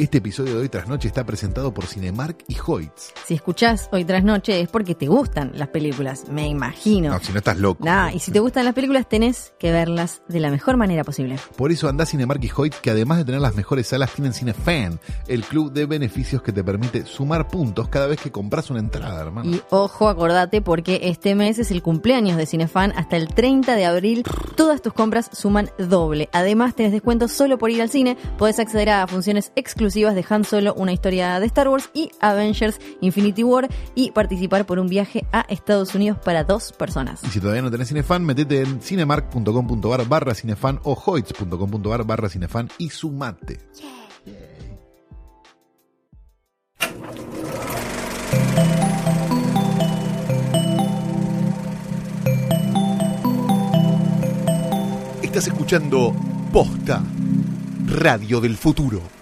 Este episodio de Hoy Tras Noche está presentado por Cinemark y Hoyts. Si escuchás Hoy Tras Noche es porque te gustan las películas, me imagino. No, si no estás loco. Nah, y si te gustan las películas tenés que verlas de la mejor manera posible. Por eso anda a Cinemark y Hoyts, que además de tener las mejores salas, tienen Cinefan, el club de beneficios que te permite sumar puntos cada vez que compras una entrada, hermano. Y ojo, acordate, porque este mes es el cumpleaños de Cinefan. Hasta el 30 de abril, todas tus compras suman doble. Además, tenés descuento solo por ir al cine. Podés acceder a funciones exclusivas de Han Solo, una historia de Star Wars y Avengers Infinity War y participar por un viaje a Estados Unidos para dos personas. Y si todavía no tenés Cinefan, metete en cinemark.com.ar barra cinefan o hoyts.com.ar barra cinefan y sumate. Estás escuchando Posta, Radio del Futuro.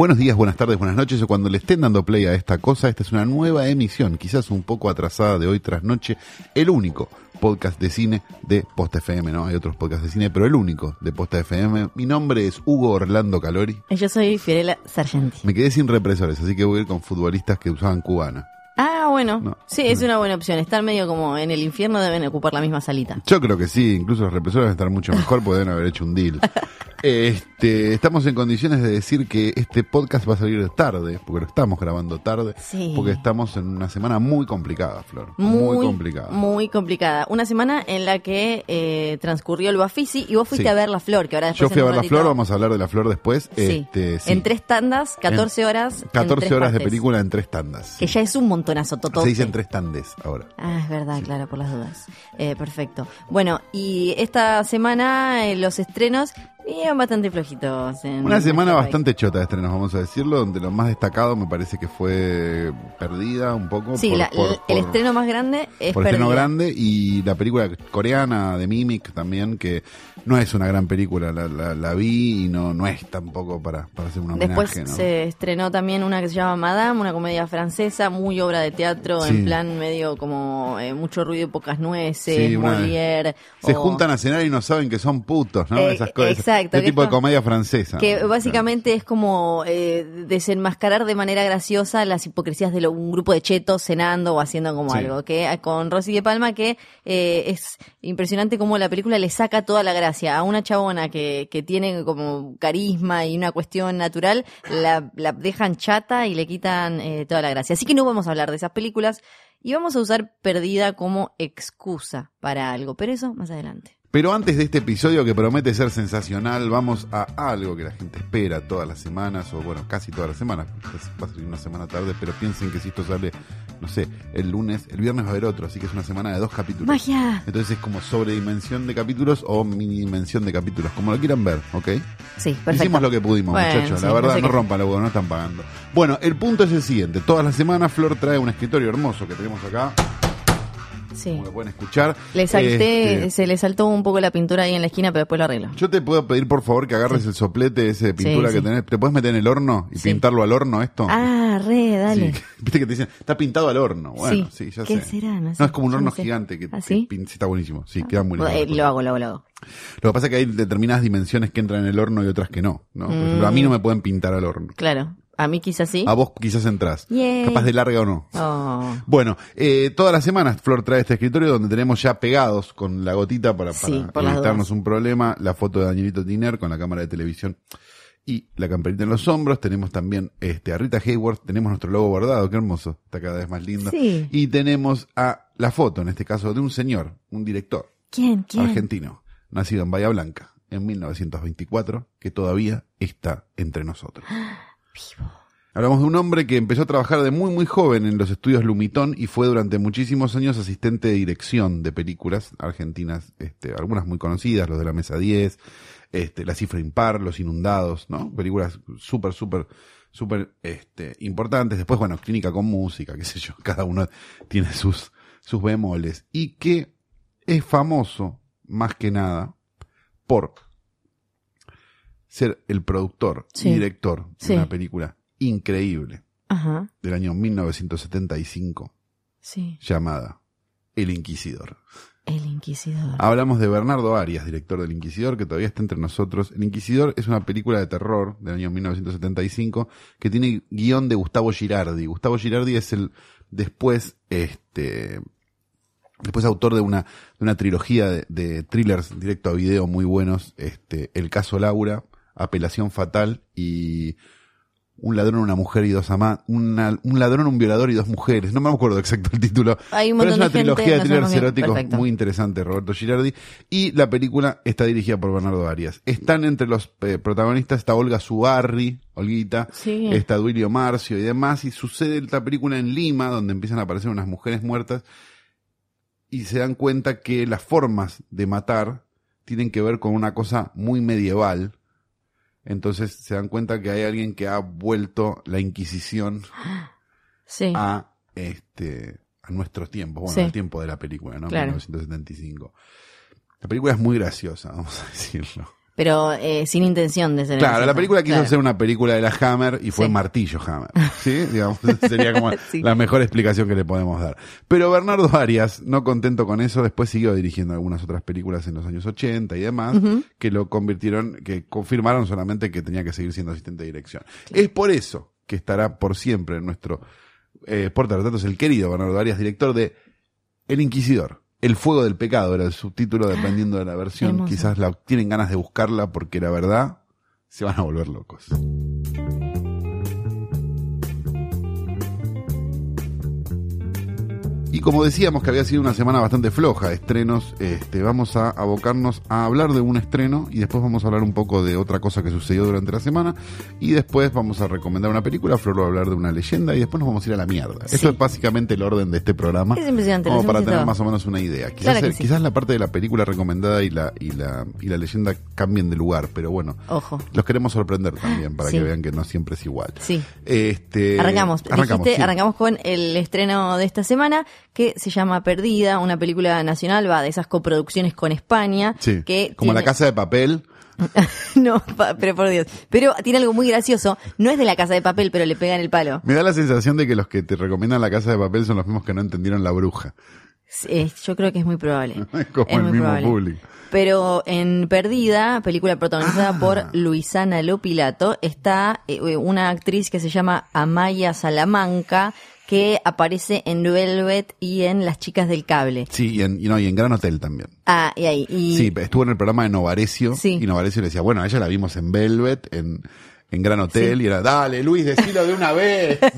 Buenos días, buenas tardes, buenas noches o cuando le estén dando play a esta cosa, esta es una nueva emisión, quizás un poco atrasada de hoy tras noche, el único podcast de cine de Posta FM, ¿no? Hay otros podcasts de cine, pero el único de Posta FM. Mi nombre es Hugo Orlando Calori. Yo soy Fiorella Sargenti. Me quedé sin represores, así que voy a ir con futbolistas que usaban cubana. Ah, bueno. No. sí, es una buena opción. Están medio como en el infierno, deben ocupar la misma salita. Yo creo que sí, incluso los represores deben estar mucho mejor porque deben haber hecho un deal. Este, estamos en condiciones de decir que este podcast va a salir tarde, porque lo estamos grabando tarde, Sí. porque estamos en una semana muy complicada, Flor. Muy, complicada. Muy complicada. Una semana en la que eh, transcurrió el Bafisi y vos fuiste Sí. a ver la flor, que ahora Yo después fui a ver la flor, vamos a hablar de la flor después. Sí. Este. En tres tandas, 14 horas. en 14 tres horas de película en tres tandas. Que ya es un montonazo, totote. Se dicen tres tandes ahora. Ah, es verdad, claro, por las dudas. Eh, perfecto. Bueno, y esta semana eh, los estrenos bien bastante flojitos. En Una semana bastante chota de estrenos, vamos a decirlo, donde lo más destacado me parece que fue Perdida un poco. Sí, por- la- por- el por- estreno más grande es por estreno Perdida. grande y la película coreana de Mimic también, que no es una gran película, la, la, la vi y no, no es tampoco para, para hacer un homenaje. Después ¿no? se estrenó también una que se llama Madame, una comedia francesa, muy obra de teatro, Sí. en plan medio como eh, mucho ruido y pocas nueces, Sí, Molière. Se o- juntan a cenar y no saben que son putos, ¿no? Eh, Esas cosas. Exacto, Ese que tipo de comedia francesa. Que básicamente es como eh, desenmascarar de manera graciosa las hipocresías de lo- un grupo de chetos cenando o haciendo como Sí. algo. Que eh, con Rosy de Palma, que eh, es impresionante cómo la película le saca toda la gracia a una chabona que, que tiene como carisma y una cuestión natural, la, la dejan chata y le quitan eh, toda la gracia. Así que no vamos a hablar de esas películas y vamos a usar Perdida como excusa para algo, pero eso más adelante. Pero antes de este episodio que promete ser sensacional, vamos a algo que la gente espera todas las semanas, o bueno, casi todas las semanas, va a salir una semana tarde, pero piensen que si esto sale, no sé, el lunes, el viernes va a haber otro, así que es una semana de dos capítulos. ¡Magia! Entonces es como sobredimensión de capítulos o mini dimensión de capítulos, como lo quieran ver, ¿ok? Sí, perfecto. Hicimos lo que pudimos, Bueno, muchachos. sí, la verdad, no sé no qué- rompan la no están pagando. Bueno, el punto es el siguiente. Todas las semanas Flor trae un escritorio hermoso que tenemos acá, Sí. como lo pueden escuchar. Le salté, Este, se le saltó un poco la pintura ahí en la esquina, pero después lo arreglo. Yo te puedo pedir por favor que agarres el soplete ese de pintura Sí, que tenés. ¿Te puedes meter en el horno y pintarlo al horno esto? Ah, re, dale. Viste que te dicen, está pintado al horno. Bueno, sí, ya ¿Qué sé. será? No, sé. No, es como un horno no sé. gigante que, ¿Ah, que está buenísimo. Sí, queda muy lindo. Eh, lo hago, lo hago, lo hago. Lo que pasa es que hay determinadas dimensiones que entran en el horno y otras que no. ¿no? Por ejemplo, a Mm. mí no me pueden pintar al horno. Claro. A mí quizás sí. A vos quizás entrás. Yay. Capaz de larga o no. Oh. Bueno, eh, todas las semanas Flor trae este escritorio donde tenemos ya pegados con la gotita para, Sí, para evitarnos un problema, la foto de Danielito Tiner con la cámara de televisión y la camperita en los hombros. Tenemos también este, a Rita Hayworth, tenemos nuestro logo bordado, qué hermoso, está cada vez más lindo. Sí. Y tenemos a la foto, en este caso, de un señor, un director ¿Quién? ¿Quién? argentino, nacido en Bahía Blanca en 1924, que todavía está entre nosotros. Hablamos de un hombre que empezó a trabajar de muy muy joven en los estudios Lumitón y fue durante muchísimos años asistente de dirección de películas argentinas, este, algunas muy conocidas, los de la Mesa 10, este, La Cifra Impar, Los Inundados, ¿no? Películas súper, súper, súper este, importantes. Después, bueno, Clínica con Música, qué sé yo, cada uno tiene sus, sus bemoles. Y que es famoso, más que nada, por ser el productor Sí. y director de Sí. una película increíble Ajá. del año 1975 Sí. llamada El Inquisidor. El Inquisidor. Hablamos de Bernardo Arias, director del Inquisidor, que todavía está entre nosotros. El Inquisidor es una película de terror del año 1975 que tiene guion de Gustavo Girardi. Gustavo Girardi es el después, este, después autor de una, de una trilogía de, de thrillers directo a video muy buenos, este, El caso Laura, Apelación Fatal y un ladrón, una mujer y dos amantes, un ladrón, un violador y dos mujeres. No me acuerdo exacto el título. Hay un pero es una de gente, trilogía de thrillers eróticos Perfecto. muy interesante, Roberto Girardi. Y la película está dirigida por Bernardo Arias. Están entre los eh, protagonistas, está Olga Subarri, Olguita, Sí. está Duilio Marcio y demás. Y sucede esta película en Lima, donde empiezan a aparecer unas mujeres muertas y se dan cuenta que las formas de matar tienen que ver con una cosa muy medieval. Entonces se dan cuenta que hay alguien que ha vuelto la Inquisición Sí. a este a nuestros tiempos, bueno, Sí. al tiempo de la película, ¿no? Claro. 1975. La película es muy graciosa, vamos a decirlo. Pero eh, sin intención de ser Claro, la película quiso Claro. hacer una película de la Hammer y fue Sí. Martillo Hammer. ¿Sí? Digamos, sería como Sí. la mejor explicación que le podemos dar. Pero Bernardo Arias, no contento con eso, después siguió dirigiendo algunas otras películas en los años 80 y demás, que lo convirtieron, que confirmaron solamente que tenía que seguir siendo asistente de dirección. Es por eso que estará por siempre en nuestro eh, portarretratos el querido Bernardo Arias, director de El Inquisidor. El fuego del pecado era el subtítulo, dependiendo de la versión. hermoso. Quizás la, tienen ganas de buscarla porque la verdad se van a volver locos. Y como decíamos que había sido una semana bastante floja de estrenos, este, vamos a abocarnos a hablar de un estreno y después vamos a hablar un poco de otra cosa que sucedió durante la semana y después vamos a recomendar una película, Flor va a hablar de una leyenda y después nos vamos a ir a la mierda. Sí. Eso es básicamente el orden de este programa. Es impresionante, Como para tener todo. más o menos una idea. Quizás, Claro que el- sí. quizás la parte de la película recomendada y la, y la, y la leyenda cambien de lugar, pero bueno, Ojo. los queremos sorprender también para Sí. que vean que no siempre es igual. Sí. Este, Arrancamos. arrancamos, Dijiste, arrancamos con el estreno de esta semana que se llama Perdida, una película nacional, va de esas coproducciones con España. Sí, que como la casa de papel. no, pa- pero por Dios. Pero tiene algo muy gracioso. No es de la casa de papel, pero le pegan el palo. Me da la sensación de que los que te recomiendan la casa de papel son los mismos que no entendieron la bruja. Eh, yo creo que es muy probable. Como Es el muy mismo probable. público. Pero en Perdida, película protagonizada Ah. por Luisana Lopilato, está eh, una actriz que se llama Amaya Salamanca, que aparece en Velvet y en Las Chicas del Cable. Sí, y en, y no, y en Gran Hotel también. Ah, y ahí. Y, Sí, estuvo en el programa de Novarecio. Sí. Y Novarecio le decía, bueno, a ella la vimos en Velvet, en, en Gran Hotel, y era, dale, Luis, decilo de una vez.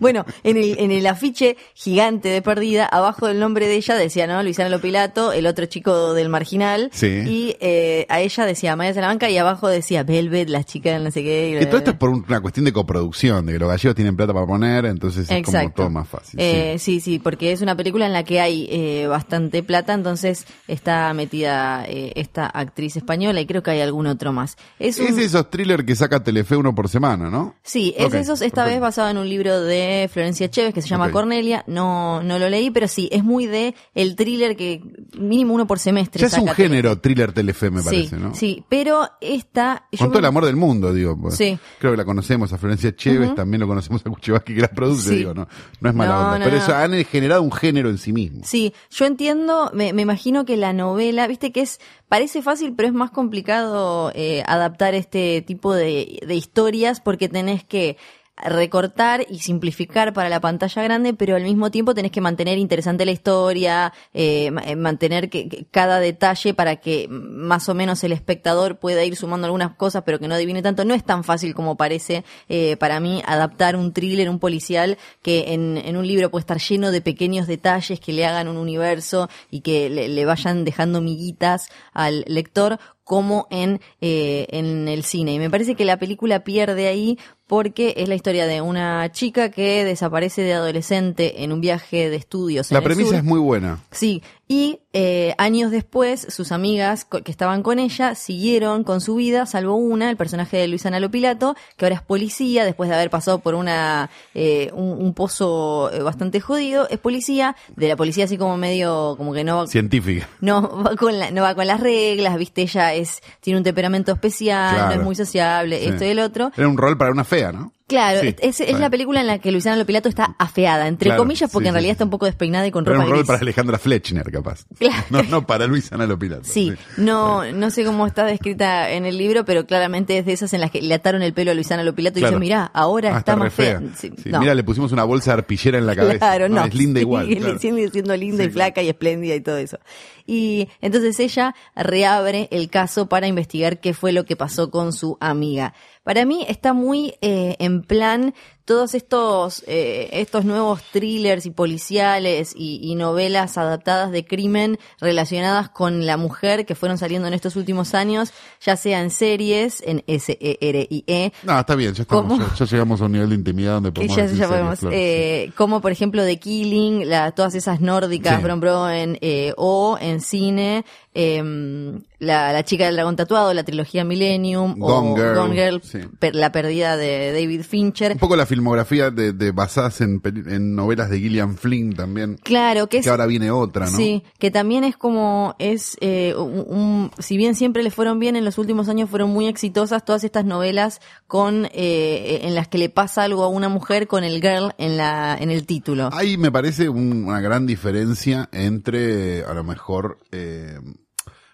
Bueno, en el, en el afiche gigante de Perdida, abajo del nombre de ella decía, ¿no? Luisana Lopilato, el otro chico del Marginal. Sí. Y eh, a ella decía Maya Salamanca y abajo decía Velvet, las chicas no sé qué. y que todo esto es por un- una cuestión de coproducción, de que los gallegos tienen plata para poner, entonces es como todo más fácil. Eh, sí. sí. sí, porque es una película en la que hay eh, bastante plata, entonces está metida eh, esta actriz española y creo que hay algún otro más. Es un- Es esos thrillers que saca Telefe uno por semana, ¿no? Sí, es Ok, esos, esta perfecto. vez basado en un libro de Florencia Chévez que se llama. Cornelia. No, no lo leí, pero sí, es muy de el thriller que mínimo uno por semestre. Ya es un género thriller Telefe, me Sí, parece, ¿no? Sí, pero esta. Con todo el amor del mundo, digo. pues. Sí. Creo que la conocemos a Florencia Chévez, también lo conocemos a Kuchevaski que la produce, Sí. digo, no, no es mala No, onda. no, pero eso han generado un género en sí mismo. Sí, yo entiendo, me, me imagino que la novela, viste que es, parece fácil, pero es más complicado eh, adaptar este tipo de, de historias porque tenés que recortar y simplificar para la pantalla grande, pero al mismo tiempo tenés que mantener interesante la historia, eh, eh, mantener que, que cada detalle para que más o menos el espectador pueda ir sumando algunas cosas, pero que no adivine tanto. No es tan fácil como parece eh, para mí adaptar un thriller, un policial, que en, en un libro puede estar lleno de pequeños detalles que le hagan un universo y que le, le vayan dejando miguitas al lector como en, eh, en el cine. Y me parece que la película pierde ahí porque es la historia de una chica que desaparece de adolescente en un viaje de estudios. en La el premisa sur. es muy buena. Sí, y eh, años después, sus amigas que estaban con ella siguieron con su vida, salvo una, el personaje de Luis Analo Pilato, que ahora es policía, después de haber pasado por una eh, un, un pozo eh, bastante jodido, es policía, de la policía así como medio, como que no va, Científica. no va con la, no va con las reglas, viste, ella es, tiene un temperamento especial, no es muy sociable, Sí. esto y el otro. Era un rol para una fea, ¿no? Claro, Sí, es, la película en la que Luciana Lopilato está afeada, entre Claro, comillas, porque sí, en realidad sí. está un poco despeinada y con Pero ropa un rol gris. para Alejandra Fletchner, capaz. Claro. No, no para Luisa Lopilato. Sí, no, no sé cómo está descrita en el libro, pero claramente es de esas en las que le ataron el pelo a Luciana Lopilato y Claro. dice, mirá, ahora Ah, está, más fea. no. Mira, le pusimos una bolsa de arpillera en la cabeza. Claro, no. Es linda igual. Sigue claro. sigue siendo linda y flaca y espléndida y todo eso. Y entonces ella reabre el caso para investigar qué fue lo que pasó con su amiga. Para mí está muy eh, en plan todos estos eh, estos nuevos thrillers y policiales y, y novelas adaptadas de crimen relacionadas con la mujer que fueron saliendo en estos últimos años, ya sea en series, en S-E-R-I-E, No, está bien, ya, estamos, ya, ya llegamos a un nivel de intimidad donde podemos ya, ya series, podemos, claro, eh, como por ejemplo The Killing, la, todas esas nórdicas, Sí. Bron eh, o en cine, em, la, la chica del dragón tatuado, la trilogía Millennium, Gone o Girl, Gone Girl, sí. per- la perdida de David. Fincher. Un poco la filmografía de, de basadas en, en novelas de Gillian Flynn también. Claro, que es Que ahora viene otra, ¿no? Sí, que también es como, es, eh, un, un- si bien siempre le fueron bien, en los últimos años fueron muy exitosas todas estas novelas con, eh, en las que le pasa algo a una mujer con el girl en la, en el título. Ahí me parece un- una gran diferencia entre, a lo mejor, eh,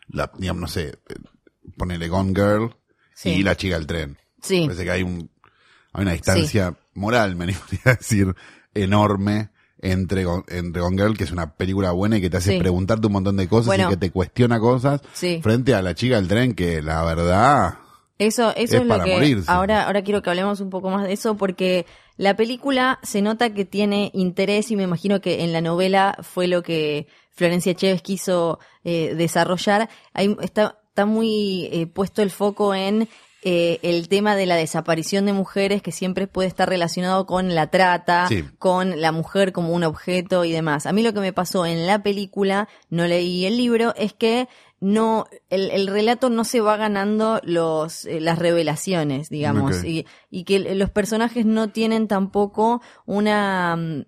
la, digamos, no sé, ponele Gone Girl Sí. y la chica del tren. Sí. Parece que hay un, hay una distancia moral, me animaría a decir, enorme entre, entre Gone Girl, que es una película buena y que te hace Sí. preguntarte un montón de cosas Bueno. y que te cuestiona cosas, Sí. frente a la chica del tren, que la verdad, Eso, eso Es es, lo para que morirse. ahora, ahora quiero que hablemos un poco más de eso porque la película se nota que tiene interés y me imagino que en la novela fue lo que Florencia Chévez quiso eh, desarrollar. Ahí está, está muy eh, puesto el foco en eh, el tema de la desaparición de mujeres que siempre puede estar relacionado con la trata, Sí. con la mujer como un objeto y demás. A mí lo que me pasó en la película, no leí el libro, es que no, el, el relato no se va ganando los, eh, las revelaciones, digamos, y, y que los personajes no tienen tampoco una mm,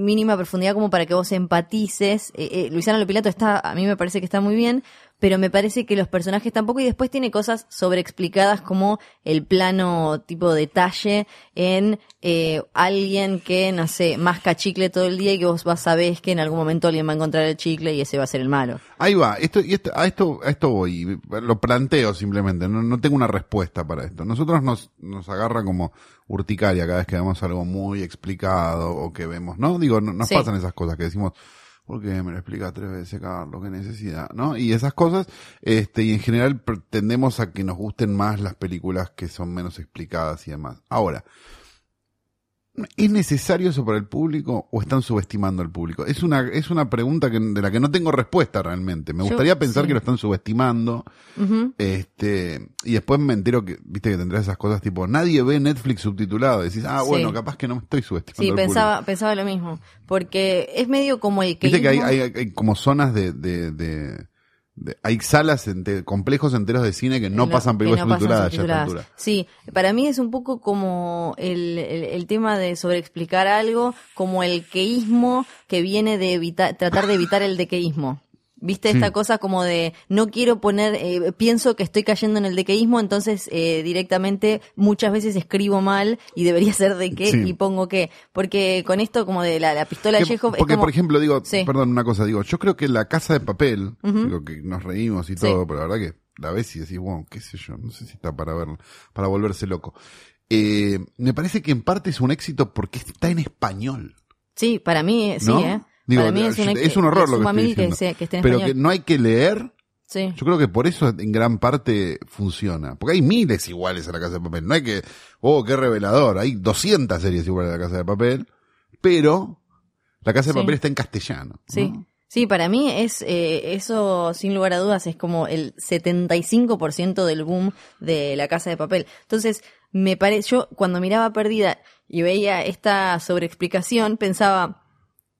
mínima profundidad como para que vos empatices. Eh, eh, Luisana Lopilato está, a mí me parece que está muy bien, pero me parece que los personajes tampoco, y después tiene cosas sobreexplicadas como el plano tipo detalle en eh, alguien que, no sé, masca chicle todo el día y que vos vas sabés que en algún momento alguien va a encontrar el chicle y ese va a ser el malo. Ahí va, esto, y esto, a esto, a esto voy, lo planteo simplemente, no, no tengo una respuesta para esto. Nosotros nos, nos agarra como urticaria cada vez que vemos algo muy explicado o que vemos, ¿no? Digo, no- nos Sí. pasan esas cosas que decimos, ¿por qué me lo explica tres veces, Carlos? ¿Qué necesidad? ¿No? Y esas cosas, este, y en general tendemos a que nos gusten más las películas que son menos explicadas y demás. Ahora, ¿Es necesario eso para el público o están subestimando al público? Es una, es una pregunta que, de la que no tengo respuesta realmente. Me Yo- gustaría pensar sí. que lo están subestimando. Este, y después me entero que, viste que tendrás esas cosas tipo, nadie ve Netflix subtitulado. Decís, ah, Sí. bueno, capaz que no me estoy subestimando. Sí, al pensaba, pensaba lo mismo. Porque es medio como el que. Viste que hay, hay, hay como zonas de, de, de- de- hay salas, ente- complejos enteros de cine que no, pasan películas subtituladas ya altura. Sí, para mí es un poco como el, el, el tema de sobreexplicar algo, como el queísmo que viene de evitar, tratar de evitar el dequeísmo. ¿Viste Sí. esta cosa como de no quiero poner, eh, pienso que estoy cayendo en el dequeísmo, entonces eh, directamente muchas veces escribo mal y debería ser de qué Sí. y pongo qué? Porque con esto como de la, la pistola Que- Chekhov es porque, como... por ejemplo, digo, Sí. perdón, una cosa, digo, yo creo que la casa de papel, Ujú. digo que nos reímos y Sí. todo, pero la verdad que la ves y decís, wow, qué sé yo, no sé si está para verlo, para volverse loco. Eh, me parece que en parte es un éxito porque está en español. Sí, para mí sí, ¿no? ¿eh? Digo, para mí es un, es un horror lo que estoy que, diciendo. sea- que esté en pero que no hay que leer. Sí. Yo creo que por eso en gran parte funciona. Porque hay miles iguales a la casa de papel. No hay que, oh, qué revelador. Hay 200 series iguales a la casa de papel. Pero la casa de Sí. papel está en castellano. ¿no? Sí. Sí, para mí es eh, eso, sin lugar a dudas, es como el 75% del boom de la casa de papel. Entonces, me parece, yo cuando miraba Perdida y veía esta sobreexplicación, pensaba,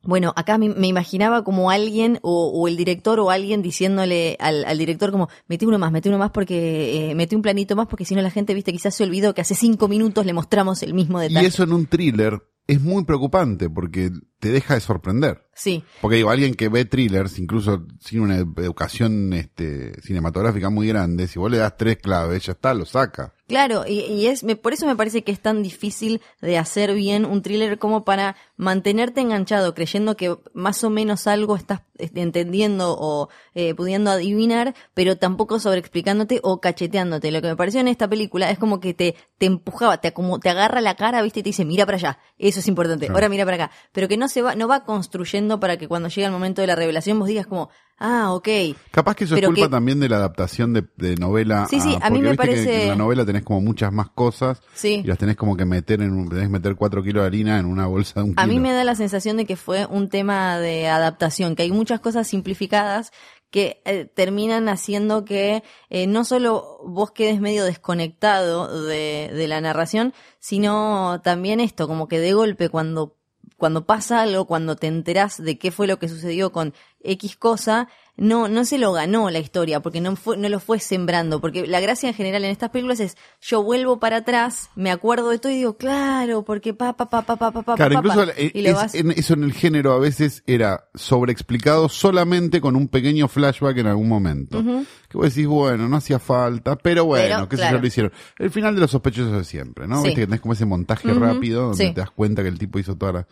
bueno, acá me, me imaginaba como alguien o, o el director o alguien diciéndole al, al director como, metí uno más, metí uno más porque, eh, metí un planito más porque si no la gente, viste, quizás se olvidó que hace cinco minutos le mostramos el mismo Y detalle. eso en un thriller es muy preocupante porque te deja de sorprender. Sí, Porque digo, alguien que ve thrillers, incluso sin una educación este, cinematográfica muy grande, si vos le das tres claves, ya está, lo saca. Claro, y, y es me, por eso me parece que es tan difícil de hacer bien un thriller como para mantenerte enganchado, creyendo que más o menos algo estás este, entendiendo o eh, pudiendo adivinar, pero tampoco sobreexplicándote o cacheteándote. Lo que me pareció en esta película es como que te, te empujaba, te, como, te agarra la cara, viste, y te dice, mira para allá, eso es importante, ahora mira para acá. Pero que no se va, no va construyendo para que cuando llegue el momento de la revelación vos digas como, ah, ok. Capaz que eso Pero es culpa que- también de la adaptación de, de novela. Sí, sí, a mí porque me viste que- parece- que en la novela tenés como muchas más cosas Sí. y las tenés como que meter en un, tenés que meter cuatro kilos de harina en una bolsa de un kilo. A mí me da la sensación de que fue un tema de adaptación, que hay muchas cosas simplificadas que eh, terminan haciendo que eh, no solo vos quedes medio desconectado de, de la narración, sino también esto, como que de golpe cuando, cuando pasa algo, cuando te enterás de qué fue lo que sucedió con X cosa, no, no se lo ganó la historia, porque no fue, no lo fue sembrando, porque la gracia en general en estas películas es, yo vuelvo para atrás, me acuerdo de todo y digo, claro, porque pa, pa, pa, pa, pa, pa, pa, Claro, pa, incluso pa, y lo es- vas- en- eso en el género a veces era sobreexplicado solamente con un pequeño flashback en algún momento. Que vos decís, bueno, no hacía falta, pero bueno, sé claro. yo, lo hicieron. El final de los sospechosos de siempre, ¿no? Sí. Viste que tenés como ese montaje rápido donde sí. te das cuenta que el tipo hizo toda la-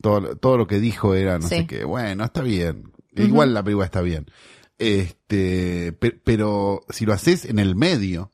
todo, todo lo que dijo era no Sí. sé qué. Bueno, está bien. Igual la película está bien. Este, pe- pero si lo haces en el medio,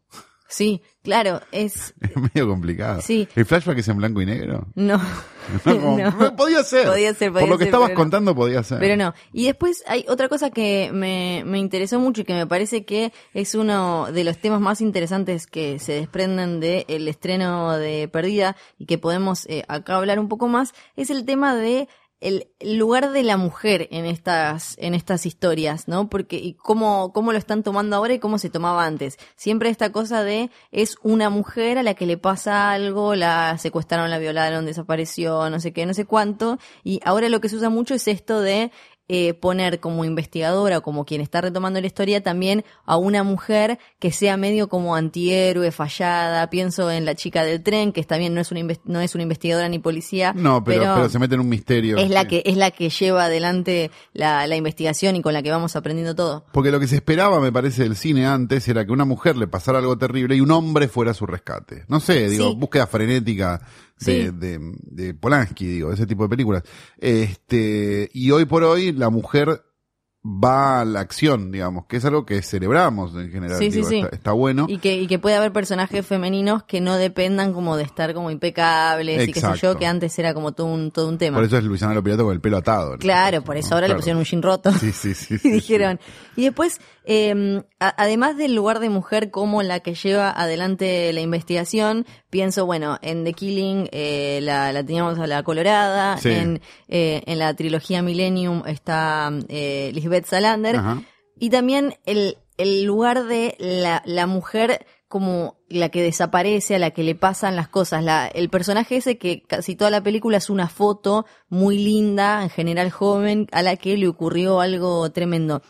Sí, claro, es, es medio complicado. Sí. ¿El flashback es en blanco y negro? no, No, como- no. Podía ser. Podía ser, podía Por lo que ser, estabas no. contando, podía ser. Pero no. Y después hay otra cosa que me, me interesó mucho y que me parece que es uno de los temas más interesantes que se desprenden del estreno de Perdida y que podemos eh, acá hablar un poco más, es el tema de el lugar de la mujer en estas en estas historias, ¿no? Porque y cómo cómo lo están tomando ahora y cómo se tomaba antes. Siempre esta cosa de es una mujer a la que le pasa algo, la secuestraron, la violaron, desapareció, no sé qué, no sé cuánto, y ahora lo que se usa mucho es esto de eh, poner como investigadora o como quien está retomando la historia también a una mujer que sea medio como antihéroe, fallada. Pienso en la chica del tren, que bien, no es una, no es una investigadora ni policía. no, pero, pero, se mete en un misterio. es la Sí. que es la que lleva adelante la, la investigación y con la que vamos aprendiendo todo. Porque lo que se esperaba, me parece, del cine antes era que una mujer le pasara algo terrible y un hombre fuera a su rescate. No sé, digo, Sí. búsqueda frenética de, Sí. de, de Polanski, digo, ese tipo de películas. Este, y hoy por hoy la mujer va a la acción, digamos, que es algo que celebramos en general. Sí, sí, digo, sí. Está, está bueno. Y que, y que puede haber personajes femeninos que no dependan como de estar como impecables y qué sé yo, Exacto. que antes era como todo un, todo un tema. Por eso es Luisana Lopilato con el pelo atado. en Claro, por eso ¿no? ahora le pusieron un jean roto. Sí, sí, sí. y dijeron. Y después, eh, a- además del lugar de mujer como la que lleva adelante la investigación, pienso, bueno, en The Killing eh, la, la teníamos a la Colorada, Sí. en, eh, en la trilogía Millennium está eh, Lisbeth Salander, Ajá. y también el, el lugar de la, la mujer como la que desaparece, a la que le pasan las cosas. La, el personaje ese que casi toda la película es una foto muy linda, en general joven, a la que le ocurrió algo tremendo.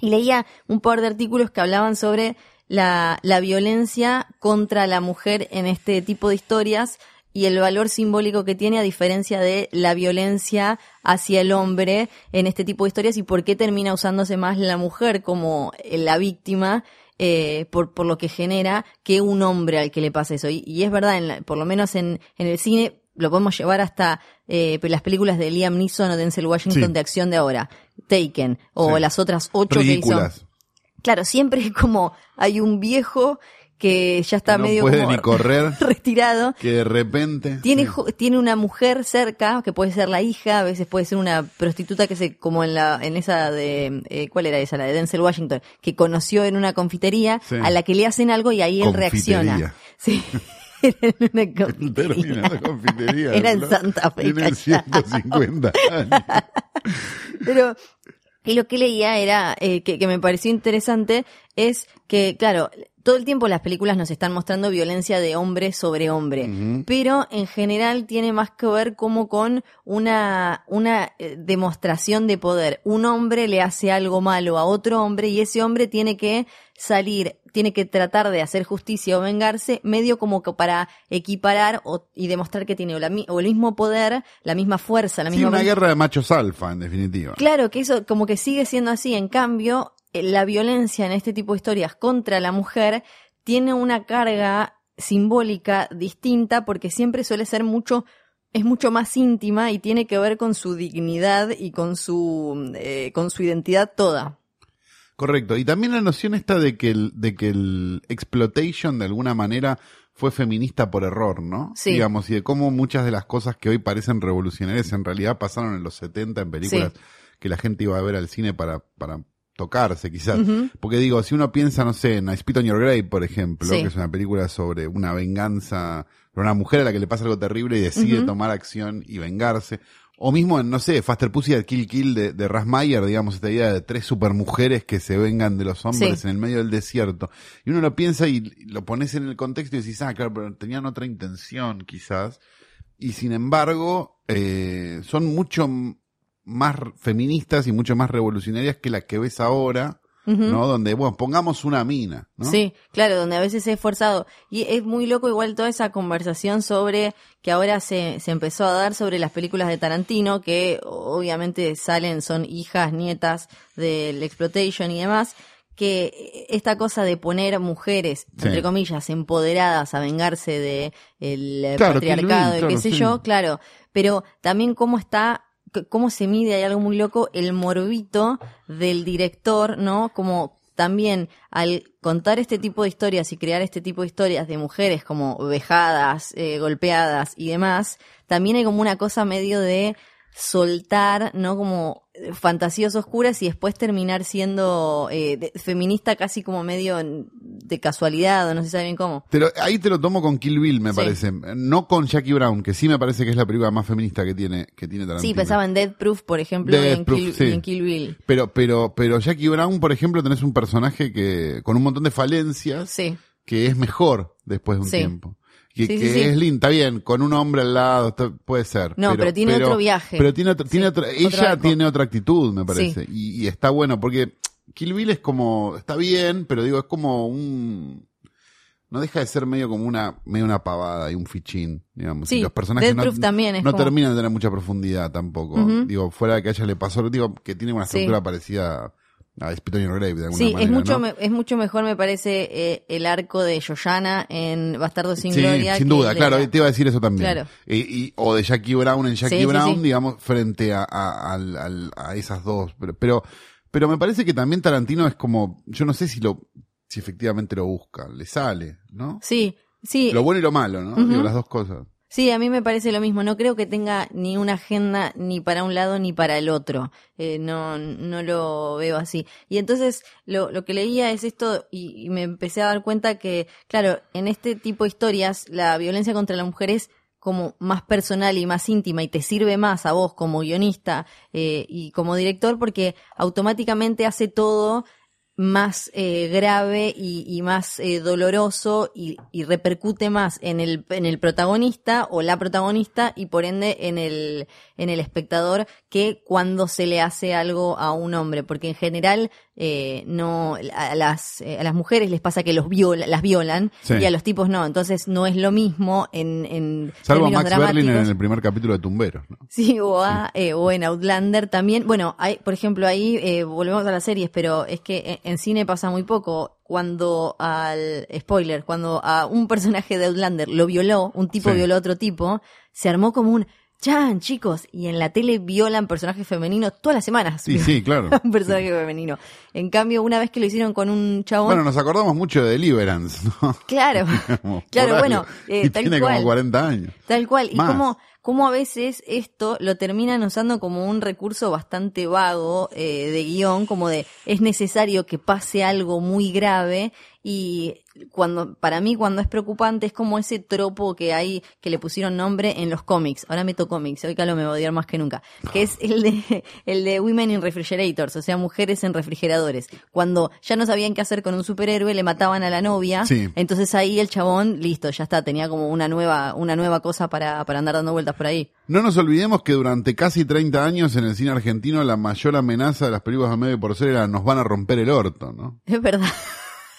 Y leía un par de artículos que hablaban sobre la, la violencia contra la mujer en este tipo de historias y el valor simbólico que tiene a diferencia de la violencia hacia el hombre en este tipo de historias y por qué termina usándose más la mujer como eh, la víctima eh, por, por lo que genera que un hombre al que le pasa eso. Y, y es verdad, en la- por lo menos en, en el cine lo podemos llevar hasta eh, las películas de Liam Neeson o Denzel Washington Sí. de acción de ahora, Taken, o Sí. las otras ocho que hizo. Ridículas. Claro, siempre es como hay un viejo que ya está No medio puede como ni correr. retirado. Que de repente. Tiene, Sí. tiene una mujer cerca, que puede ser la hija, a veces puede ser una prostituta que se, como en la, en esa de, eh, ¿cuál era esa? La de Denzel Washington, que conoció en una confitería, Sí. a la que le hacen algo y ahí él reacciona. Sí. Era en una confitería. Era en. Santa Fe, Tiene callao. 150 años. Pero, y lo que leía era, eh, que, que me pareció interesante, es que, claro, todo el tiempo las películas nos están mostrando violencia de hombre sobre hombre, pero en general tiene más que ver como con una, una eh, demostración de poder. Un hombre le hace algo malo a otro hombre y ese hombre tiene que salir, tiene que tratar de hacer justicia o vengarse, medio como que para equiparar o- y demostrar que tiene o, la mi- o el mismo poder, la misma fuerza, la Sí, misma una guerra de machos alfa, en definitiva. Claro que eso como que sigue siendo así. En cambio, eh, la violencia en este tipo de historias contra la mujer tiene una carga simbólica distinta porque siempre suele ser mucho es mucho más íntima y tiene que ver con su dignidad y con su eh, con su identidad toda. Correcto. Y también la noción esta de que el, de que el exploitation de alguna manera fue feminista por error, ¿no? Sí. Digamos, y de cómo muchas de las cosas que hoy parecen revolucionarias en realidad pasaron en los 70 en películas Sí. que la gente iba a ver al cine para, para tocarse quizás. Porque digo, si uno piensa, no sé, en I Spit on Your Grave, por ejemplo, Sí. que es una película sobre una venganza, sobre una mujer a la que le pasa algo terrible y decide tomar acción y vengarse. O mismo en, no sé, Faster Pussy at Kill Kill de, de Rasmayer, digamos, esta idea de tres supermujeres que se vengan de los hombres Sí. en el medio del desierto. Y uno lo piensa y lo pones en el contexto y decís, ah, claro, pero tenían otra intención quizás. Y sin embargo, eh, son mucho más feministas y mucho más revolucionarias que las que ves ahora, ¿no? Donde, bueno, pongamos una mina, ¿no? Sí, claro, donde a veces es forzado. Y es muy loco igual toda esa conversación sobre, que ahora se, se empezó a dar sobre las películas de Tarantino, que obviamente salen, son hijas, nietas del exploitation y demás, que esta cosa de poner mujeres, Sí. entre comillas, empoderadas a vengarse de el Claro, patriarcado y claro, qué sé sí. yo, claro, pero también cómo está cómo se mide, hay algo muy loco, el morbito del director, ¿no? Como también al contar este tipo de historias y crear este tipo de historias de mujeres como vejadas, eh, golpeadas y demás, también hay como una cosa medio de soltar, ¿no? Como eh, fantasías oscuras y después terminar siendo eh, de- feminista casi como medio de casualidad o no se sabe bien cómo. Te lo- ahí te lo tomo con Kill Bill, me Sí. parece. No con Jackie Brown, que sí me parece que es la película más feminista que tiene, que tiene Tarantino. Sí, pensaba en Dead Proof, por ejemplo, y, en Proof, Kill, sí. y en Kill Bill. Pero, pero, pero Jackie Brown, por ejemplo, tenés un personaje que, con un montón de falencias, Sí, que es mejor después de un Sí. tiempo. Que, Sí, sí, que sí. es lindo, está bien, con un hombre al lado, está- puede ser. No, pero tiene otro viaje. Pero tiene, otro- Sí, tiene otra, otro ella tiene otra actitud, me parece. Y, y está bueno, porque Kill Bill es como, está bien, pero digo, es como un, no deja de ser medio como una, medio una pavada y un fichín, digamos. Sí, y los personajes no, también es no como- terminan de tener mucha profundidad tampoco. Digo, fuera de que a ella le pasó, digo, que tiene una Sí. estructura parecida a Spit on Your Grave, de alguna Sí, manera. es mucho, es mucho mejor, me parece, eh, el arco de Yoyana en Bastardo sin Sí, Gloria. sin duda, claro, la- te iba a decir eso también. Claro. Y, y- o de Jackie Brown en Jackie Sí, Brown, sí. digamos, frente a, a, al- a esas dos. Pero, pero, pero me parece que también Tarantino es como, yo no sé si lo, si efectivamente lo busca, le sale, ¿no? Sí, sí. Lo bueno y lo malo, ¿no? Digo, las dos cosas. Sí, a mí me parece lo mismo. No creo que tenga ni una agenda ni para un lado ni para el otro. Eh, no, no lo veo así. Y entonces lo, lo que leía es esto y, y me empecé a dar cuenta que, claro, en este tipo de historias la violencia contra la mujer es como más personal y más íntima y te sirve más a vos como guionista eh, y como director porque automáticamente hace todo más eh, grave y, y más eh, doloroso y, y repercute más en el, en el protagonista o la protagonista y por ende en el, en el espectador que cuando se le hace algo a un hombre, porque en general eh, no a las, eh, a las mujeres les pasa que los viola, las violan Sí. y a los tipos no, entonces no es lo mismo en, en Salvo a Max Berlin en el primer capítulo de Tumberos, ¿no? Sí, o, a, eh, o en Outlander también. Bueno, hay, por ejemplo, ahí volvemos a las series, pero es que en, en cine pasa muy poco. Cuando al, spoiler, cuando a un personaje de Outlander lo violó, un tipo Sí. violó a otro tipo, se armó como un, chan, chicos, y en la tele violan personajes femeninos todas las semanas. Sí, sí, claro. un personaje femenino. En cambio, una vez que lo hicieron con un chabón, Bueno, nos acordamos mucho de Deliverance, ¿no? claro, Como claro, bueno, eh, y tal tiene cual. como 40 años. Tal cual. Y cómo, cómo a veces esto lo terminan usando como un recurso bastante vago eh, de guion, como de es necesario que pase algo muy grave y cuando, para mí cuando es preocupante es como ese tropo que hay, que le pusieron nombre en los cómics. Ahora meto cómics, hoy Carlos me va a odiar más que nunca. Que es el de, el de Women in Refrigerators, o sea, mujeres en refrigeradores. Cuando ya no sabían qué hacer con un superhéroe, le mataban a la novia. Sí. Entonces ahí el chabón, listo, ya está, tenía como una nueva, una nueva cosa para, para andar dando vueltas por ahí. No nos olvidemos que durante casi 30 años en el cine argentino la mayor amenaza de las películas de medio por ser era nos van a romper el orto, ¿no? Es verdad.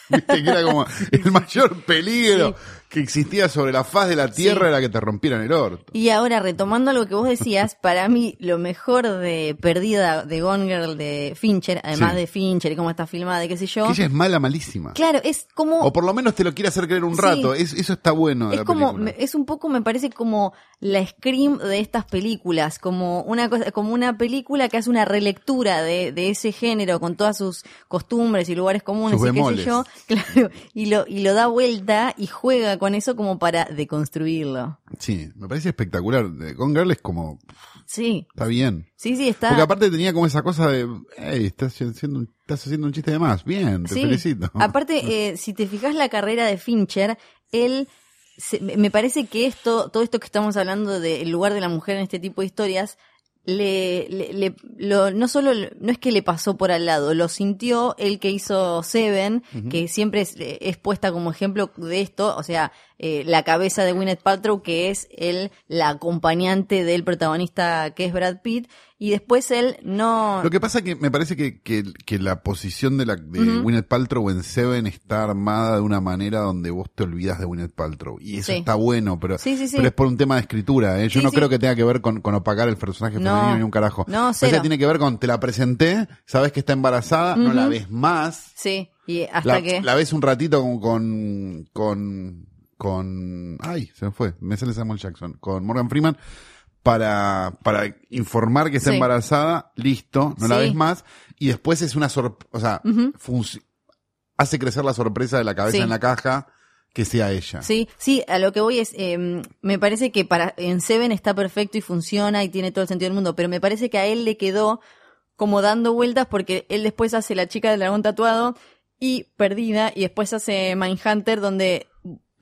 Viste que era como el mayor peligro que existía sobre la faz de la tierra Sí. era que te rompieran el orto. Y ahora, retomando lo que vos decías, para mí lo mejor de Perdida de Gone Girl de Fincher, además Sí. de Fincher y cómo está filmada y qué sé yo. Que ella es mala, malísima. Claro, es como... O por lo menos te lo quiere hacer creer un Sí. rato. Es- eso está bueno es la como película. es un poco me parece como la scream de estas películas como una cosa como una película que hace una relectura de, de ese género con todas sus costumbres y lugares comunes Sus y qué sé yo claro y lo y lo da vuelta y juega con eso como para deconstruirlo Sí, me parece espectacular. De- Gone Girl es como, sí está bien. sí sí está Porque aparte tenía como esa cosa de, hey, estás haciendo, un- estás haciendo un chiste de más. Bien, te Sí. felicito. Aparte, eh, si te fijas la carrera de Fincher, él se- me me parece que esto, todo esto que estamos hablando del lugar de la mujer en este tipo de historias, le, le, le- lo, no solo, no es que le pasó por al lado, lo sintió el que hizo Seven, que siempre es, es puesta como ejemplo de esto, o sea, eh, la cabeza de Gwyneth Paltrow, que es el, la acompañante del protagonista que es Brad Pitt, y después él no... Lo que pasa que me parece que, que, que la posición de, la, de Gwyneth Paltrow en Seven está armada de una manera donde vos te olvidas de Gwyneth Paltrow. Y eso Sí. está bueno, pero, Sí, sí, sí. pero es por un tema de escritura. ¿eh? Yo no creo que tenga que ver con, con opacar el personaje No. femenino ni un carajo. No, O sea, cero. tiene que ver con te la presenté, sabes que está embarazada, no la ves más. Sí, y hasta La, que... la ves un ratito con, con, con, con- ay, se me fue, me sale Samuel Jackson, con Morgan Freeman, para, para informar que está Sí. embarazada, listo, no la ves más, y después es una sorpresa, o sea, hace crecer la sorpresa de la cabeza Sí. en la caja, que sea ella. Sí, sí, a lo que voy es, eh, me parece que para en Seven está perfecto y funciona y tiene todo el sentido del mundo, pero me parece que a él le quedó como dando vueltas porque él después hace La chica del dragón tatuado y Perdida y después hace Mindhunter donde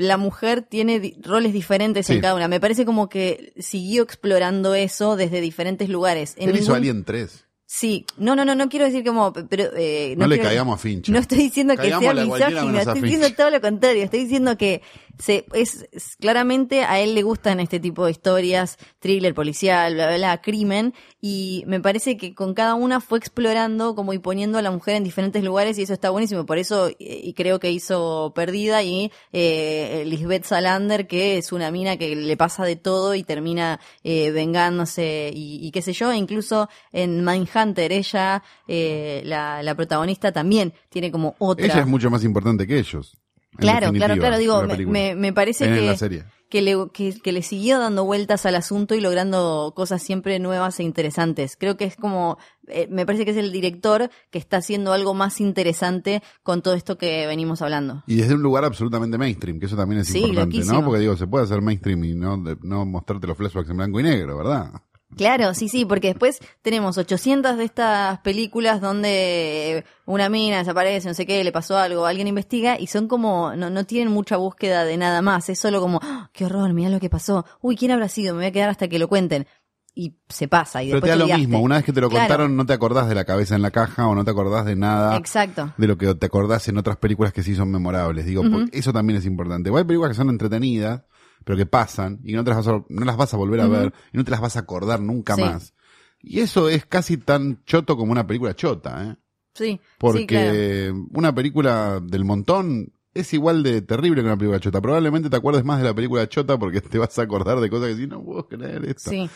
la mujer tiene di- roles diferentes Sí. en cada una. Me parece como que siguió explorando eso desde diferentes lugares. En Él hizo ningún- Alien 3. Sí, no, no, no, no quiero decir como, pero eh, No, le quiero- caigamos a Fincher. no estoy diciendo que sea misógino, estoy diciendo todo lo contrario, estoy diciendo que se, es, claramente a él le gustan este tipo de historias, thriller policial, bla, bla, bla, crimen, y me parece que con cada una fue explorando como y poniendo a la mujer en diferentes lugares y eso está buenísimo, por eso y creo que hizo Perdida y eh, Lisbeth Salander, que es una mina que le pasa de todo y termina eh, vengándose y, y qué sé yo, e incluso en Mindhunter ella, eh, la, la protagonista también tiene como otra... Ella es mucho más importante que ellos. Claro, claro, claro, digo, me, me, me parece En que, la serie. que, le, que, que le siguió dando vueltas al asunto y logrando cosas siempre nuevas e interesantes. Creo que es como, eh, me parece que es el director que está haciendo algo más interesante con todo esto que venimos hablando. Y desde un lugar absolutamente mainstream, que eso también es Sí, importante, loquísimo. ¿no? Porque digo, se puede hacer mainstream y no, de- no mostrarte los flashbacks en blanco y negro, ¿verdad? Claro, sí, sí, porque después tenemos 800 de estas películas donde una mina desaparece, no sé qué, le pasó algo, alguien investiga y son como, no, no tienen mucha búsqueda de nada más, es solo como, ¡Ah, qué horror, mirá lo que pasó, uy, ¿quién habrá sido? Me voy a quedar hasta que lo cuenten. Y se pasa y Pero te después da lo mismo, una vez que te lo Claro, contaron no te acordás de la cabeza en la caja o no te acordás de nada Exacto. de lo que te acordás en otras películas que sí son memorables. Digo, porque eso también es importante. O hay películas que son entretenidas, pero que pasan y no, te las, vas a, no las vas a volver a ver y no te las vas a acordar nunca Sí. más. Y eso es casi tan choto como una película chota, ¿eh? Sí, Porque sí, claro. una película del montón es igual de terrible que una película chota. Probablemente te acuerdes más de la película chota porque te vas a acordar de cosas que sí, no puedo creer esto. Sí.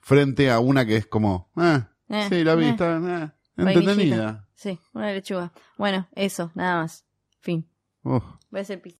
Frente a una que es como, ah, Eh, sí, la vi, eh. Vainillita. entretenida. Sí, una lechuga. Bueno, eso, nada más. Fin. Voy a hacer pis.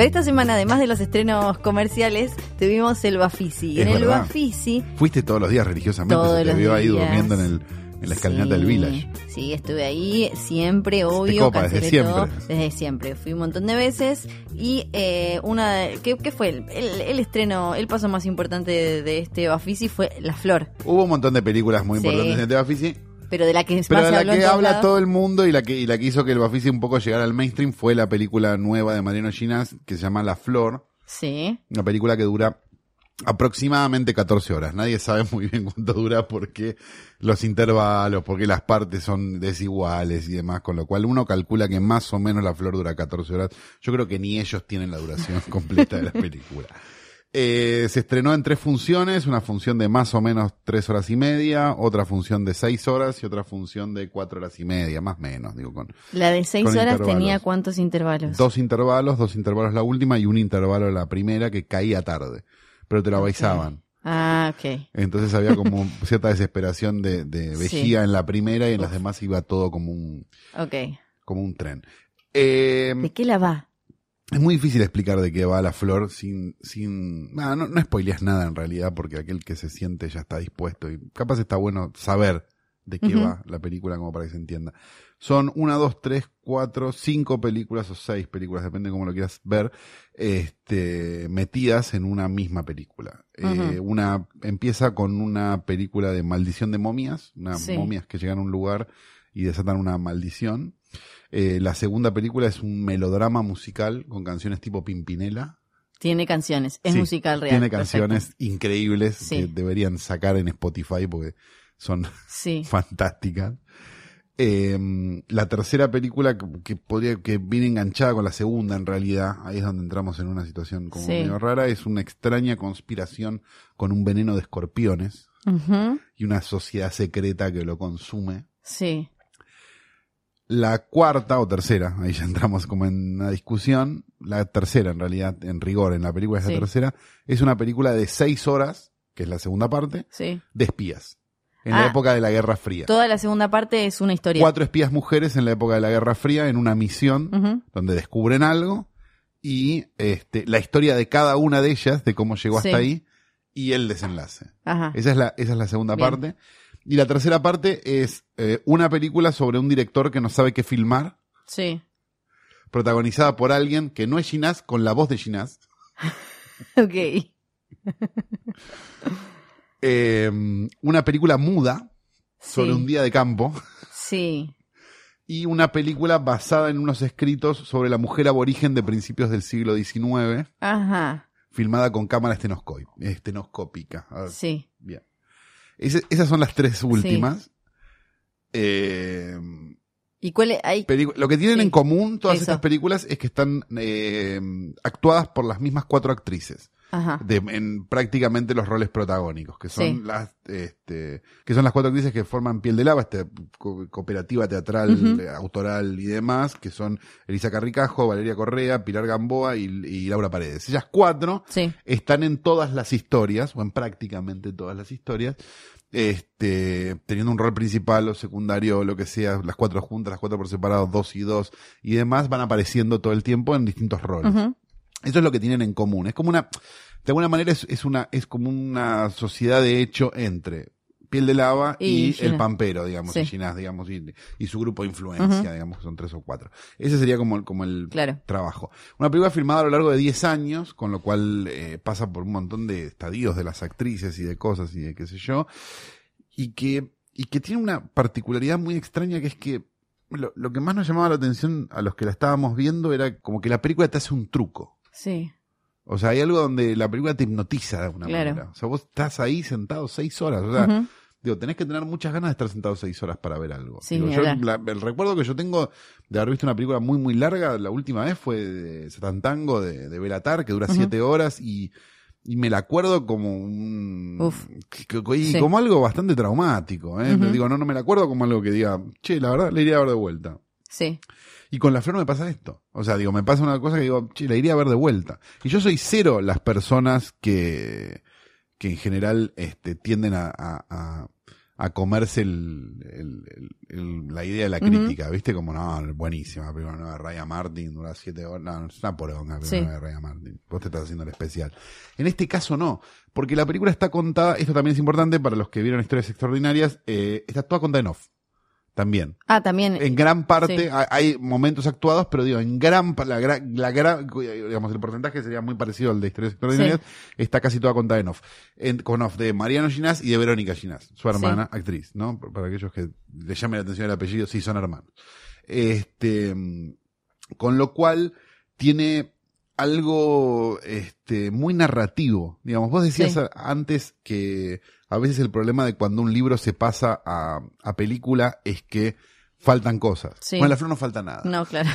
Pero esta semana, además de los estrenos comerciales, tuvimos el Bafisi. En el verdad. Bafisi, Fuiste todos los días religiosamente, Todos se te vio ahí durmiendo en el, en la escalinata del Village. Sí, estuve ahí siempre, obvio. copa, desde todo, siempre. desde siempre. Fui un montón de veces. Y eh, una. ¿qué, qué fue? El, el- el estreno, el paso más importante de, de este Bafisi fue La Flor. Hubo un montón de películas muy Sí. importantes en el Bafisi, Pero de la que pero de la que habla lados. todo el mundo y la que, y la que hizo que el Bafisi un poco llegara al mainstream fue la película nueva de Mariano Ginás que se llama La Flor, Sí. una película que dura aproximadamente 14 horas. Nadie sabe muy bien cuánto dura porque los intervalos, porque las partes son desiguales y demás, con lo cual uno calcula que más o menos la flor dura 14 horas. Yo creo que ni ellos tienen la duración completa de la película. Eh, se estrenó en tres funciones, una función de más o menos tres horas y media, otra función de seis horas y otra función de cuatro horas y media, más o menos, digo, con La de seis horas tenía cuántos intervalos. dos intervalos, dos intervalos la última y un intervalo la primera que caía tarde, pero te lo avisaban. Ah, ok. Entonces había como cierta desesperación de, de Sí. vejiga en la primera y en las Uf. demás iba todo como un, Ok. como un tren. Eh, ¿De qué la va? Es muy difícil explicar de qué va la flor sin, sin, ah, no, no spoileas nada en realidad porque aquel que se siente ya está dispuesto y capaz está bueno saber de qué va la película como para que se entienda. Son una, dos, tres, cuatro, cinco películas o seis películas, depende de cómo lo quieras ver, este, metidas en una misma película. Eh, una, empieza con una película de maldición de momias, unas Sí. momias que llegan a un lugar y desatan una maldición. Eh, la segunda película es un melodrama musical con canciones tipo Pimpinela. Tiene canciones. Es Sí, musical real. Tiene perfecto. canciones increíbles Sí. que deberían sacar en Spotify porque son Sí. fantásticas. Eh, la tercera película que, que podría, que viene enganchada con la segunda en realidad, ahí es donde entramos en una situación como Sí. medio rara, es una extraña conspiración con un veneno de escorpiones y una sociedad secreta que lo consume. Sí. La cuarta o tercera, ahí ya entramos como en una discusión, la tercera en realidad, en rigor, en la película es la Sí. tercera, es una película de seis horas, que es la segunda parte, Sí. de espías, en la Ah. época de la Guerra Fría. Toda la segunda parte es una historia. Cuatro espías mujeres en la época de la Guerra Fría en una misión donde descubren algo y este, la historia de cada una de ellas, de cómo llegó hasta Sí. ahí, y el desenlace. Ajá. Esa es la, esa es la segunda Bien. parte. Y la tercera parte es eh, una película sobre un director que no sabe qué filmar, Sí. protagonizada por alguien que no es Ginás, con la voz de Ginás. Ok. Eh, una película muda sobre Sí. un día de campo. Sí. Y una película basada en unos escritos sobre la mujer aborigen de principios del siglo XIX, Ajá. filmada con cámara estenoscópica. Sí. Esas son las tres últimas. Eh, ¿Y cuál es? Hay... lo que tienen Sí. en común todas Eso. estas películas es que están eh, actuadas por las mismas cuatro actrices. Ajá. de- en prácticamente los roles protagónicos, que son Sí. las, este, que son las cuatro actrices que forman Piel de Lava, esta co- cooperativa teatral, eh, autoral y demás, que son Elisa Carricajo, Valeria Correa, Pilar Gamboa y, y Laura Paredes. Ellas cuatro Sí. están en todas las historias, o en prácticamente todas las historias, este, teniendo un rol principal o secundario, o lo que sea, las cuatro juntas, las cuatro por separado, dos y dos, y demás, van apareciendo todo el tiempo en distintos roles. Eso es lo que tienen en común. Es como una, de alguna manera es, es una, es como una sociedad de hecho entre Piel de Lava y, Y el. Pampero, digamos, Sí. y Ginás, digamos, y, y su grupo de influencia, digamos, que son tres o cuatro. Ese sería como, el- como el Claro. trabajo. Una película filmada a lo largo de 10 años, con lo cual eh, pasa por un montón de estadios de las actrices y de cosas y de qué sé yo, y que, y que tiene una particularidad muy extraña que es que lo, lo que más nos llamaba la atención a los que la estábamos viendo era como que la película te hace un truco. Sí. O sea, hay algo donde la película te hipnotiza de alguna Claro. manera. O sea, vos estás ahí sentado seis horas. O sea, digo, tenés que tener muchas ganas de estar sentado seis horas para ver algo. Sí, Digo, yo, la- el recuerdo que yo tengo de haber visto una película muy, muy larga, la última vez fue de Satantango de, de Belatar, que dura siete horas y, y me la acuerdo como un, Uf. y Sí. como algo bastante traumático. ¿eh? Ujú. Digo, no, no me la acuerdo como algo que diga, che, la verdad, le iría a ver de vuelta. Sí. Y con la flor me pasa esto. O sea, digo, me pasa una cosa que digo, che, la iría a ver de vuelta. Y yo soy cero las personas que, que en general este, tienden a, a, a- comerse el, el- el- el- la idea de la crítica, ¿viste? Como, no, buenísima, película nueva de Ryan Martin, dura siete horas, no, es una poronga Sí. nueva de Ryan Martin, vos te estás haciendo el especial. En este caso no, porque la película está contada, esto también es importante para los que vieron historias extraordinarias, eh, está toda contada en off, también. Ah, también. En gran parte Sí. hay, momentos actuados, pero digo, en gran, la, la gran, digamos, el porcentaje sería muy parecido al de historias extraordinarias, está casi toda contada en off. En- con off de Mariano Ginás y de Verónica Ginás, su hermana, actriz, ¿no? Para aquellos que le llamen la atención el apellido, sí son hermanos. Este, con lo cual tiene algo, este, muy narrativo. Digamos, vos decías Sí. antes que a veces el problema de cuando un libro se pasa a, a película es que faltan cosas. Sí. Bueno, en la flor no falta nada. No, claro.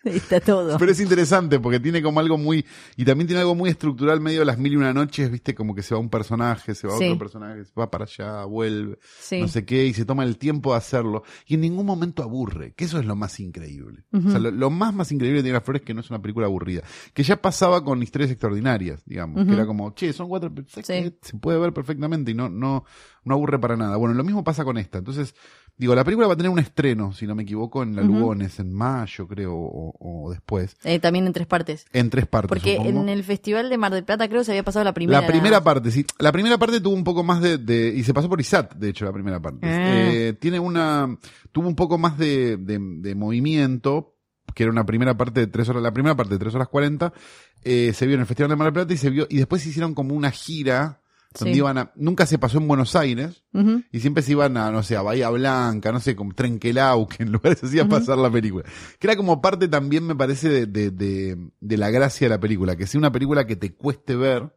Está todo. Pero es interesante porque tiene como algo muy, y también tiene algo muy estructural medio de las mil y una noches, viste, como que se va un personaje, se va Sí. otro personaje, se va para allá, vuelve, Sí. no sé qué, y se toma el tiempo de hacerlo, y en ningún momento aburre, que eso es lo más increíble. O sea, lo, lo más más increíble de Tiene las Flores es que no es una película aburrida, que ya pasaba con historias extraordinarias, digamos, que era como, che, son cuatro, ¿sabes Sí. se puede ver perfectamente y no, no, no aburre para nada. Bueno, lo mismo pasa con esta, entonces, digo, la película va a tener un estreno, si no me equivoco, en la. Lugones, en mayo, creo, o, o después. Eh, también en tres partes. En tres partes. Porque supongo. en el Festival de Mar del Plata creo que se había pasado la primera. La primera parte, sí. La primera parte tuvo un poco más de, de- y se pasó por ISAT, de hecho, la primera parte. Ah. Eh, tiene una, tuvo un poco más de, de, de movimiento, que era una primera parte de tres horas, la primera parte de tres horas cuarenta, eh, se vio en el Festival de Mar del Plata y se vio, y después se hicieron como una gira, donde Sí. iban a, nunca se pasó en Buenos Aires, y siempre se iban a, no sé, a Bahía Blanca, no sé, como Trenquelau, que en lugares así a Ujú. pasar la película. Que era como parte también, me parece, de, de, de, de la gracia de la película, que sea una película que te cueste ver,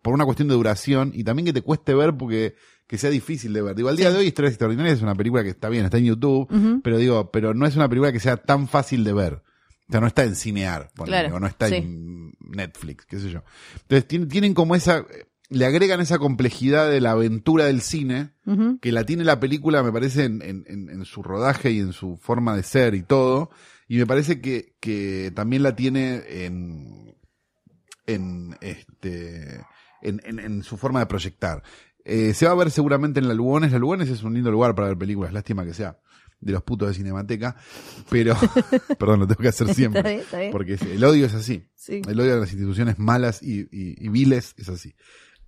por una cuestión de duración, y también que te cueste ver porque que sea difícil de ver. Digo, al día de hoy Historias Extraordinarias es una película que está bien, está en YouTube, pero digo, pero no es una película que sea tan fácil de ver. O sea, no está en Cinear, Claro, o no está sí. en Netflix, qué sé yo. Entonces tienen, tienen como esa, le agregan esa complejidad de la aventura del cine, que la tiene la película, me parece, en, en, su rodaje y en su forma de ser y todo. Y me parece que, que también la tiene en, en este, en, en, en su forma de proyectar. Eh, se va a ver seguramente en la Lugones. La Lugones es un lindo lugar para ver películas. Lástima que sea de los putos de Cinemateca. Pero, perdón, lo tengo que hacer Está siempre. bien, está bien. Porque el odio es así. Sí. El odio a las instituciones malas y, y, y viles es así.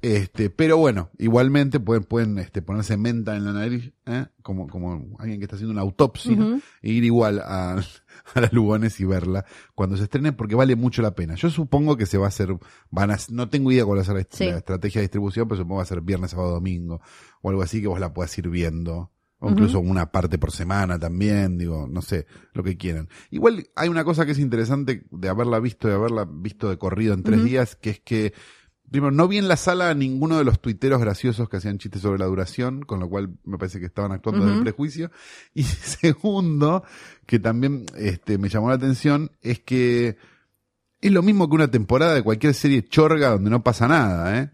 Este, pero bueno, igualmente pueden, pueden este, ponerse menta en la nariz, ¿eh? como, como alguien que está haciendo una autopsia, e ir igual a, a las Lugones y verla cuando se estrene, porque vale mucho la pena. Yo supongo que se va a hacer, van a, no tengo idea cuál va a ser la, Sí. la estrategia de distribución, pero supongo que va a ser viernes, sábado, domingo, o algo así que vos la puedas ir viendo. O incluso una parte por semana también, digo, no sé, lo que quieran. Igual hay una cosa que es interesante de haberla visto, de haberla visto de corrido en tres días, que es que, primero, no vi en la sala a ninguno de los tuiteros graciosos que hacían chistes sobre la duración, con lo cual me parece que estaban actuando Ujú. del prejuicio. Y segundo, que también este, me llamó la atención, es que es lo mismo que una temporada de cualquier serie chorga donde no pasa nada, ¿eh?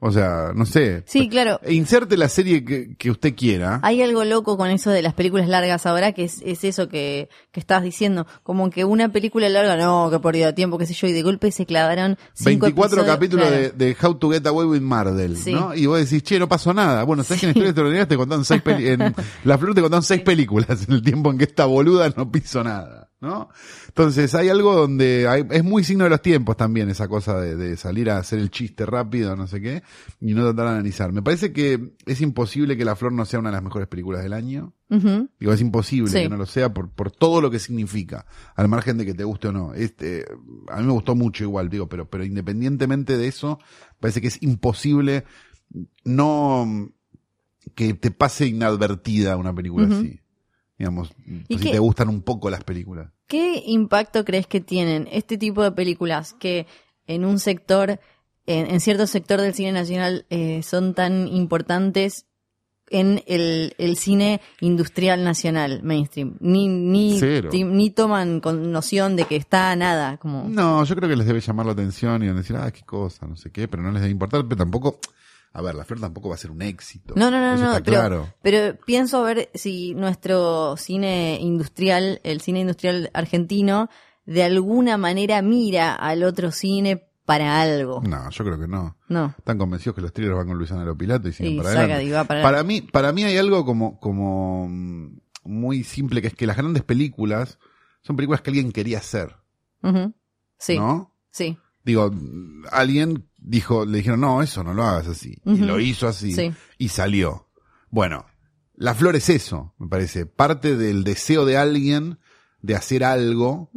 O sea, no sé. Sí, claro. E Inserte la serie que, que usted quiera. Hay algo loco con eso de las películas largas ahora, que es, es eso que, que estabas diciendo. Como que una película larga, no, que pérdida de tiempo, qué sé yo, y de golpe se clavaron cinco 24 episodios, capítulos claro. de, de How to Get Away with Mardel, Sí. ¿no? Y vos decís, che, no pasó nada. Bueno, sabes que en Historias Extraordinarias te contaron seis peli- en La Flor te contaron seis películas en el tiempo en que esta boluda no piso nada, ¿no? Entonces, hay algo donde hay- es muy signo de los tiempos también esa cosa de, de salir a hacer el chiste rápido, no sé qué, y no tratar de analizar. Me parece que es imposible que La Flor no sea una de las mejores películas del año. Digo, es imposible Sí. que no lo sea por, por todo lo que significa, al margen de que te guste o no. Este, a mí me gustó mucho igual, digo, pero, pero independientemente de eso, parece que es imposible no que te pase inadvertida una película así. Digamos, ¿Y si qué- te gustan un poco las películas. ¿Qué impacto crees que tienen este tipo de películas que en un sector, en, en cierto sector del cine nacional, eh, son tan importantes en el, el cine industrial nacional, mainstream? Ni, ni, ti- ni toman con noción de que está nada, como... No, yo creo que les debe llamar la atención y van a decir, ah, qué cosa, no sé qué, pero no les debe importar, pero tampoco, a ver, la flor tampoco va a ser un éxito. No, no, no, Eso no, está pero, claro. pero pienso a ver si nuestro cine industrial, el cine industrial argentino, de alguna manera mira al otro cine para algo. No, yo creo que no. No. Están convencidos que los thrillers van con Luisana Lopilato y siguen Y para saca adelante. para Para mí, para mí hay algo como, como mm, muy simple, que es que las grandes películas son películas que alguien quería hacer, Ujú. Sí, ¿no? sí. Digo, alguien dijo, le dijeron, no, eso no lo hagas así. Y lo hizo así. Sí. Y salió. Bueno, la flor es eso, me parece. Parte del deseo de alguien de hacer algo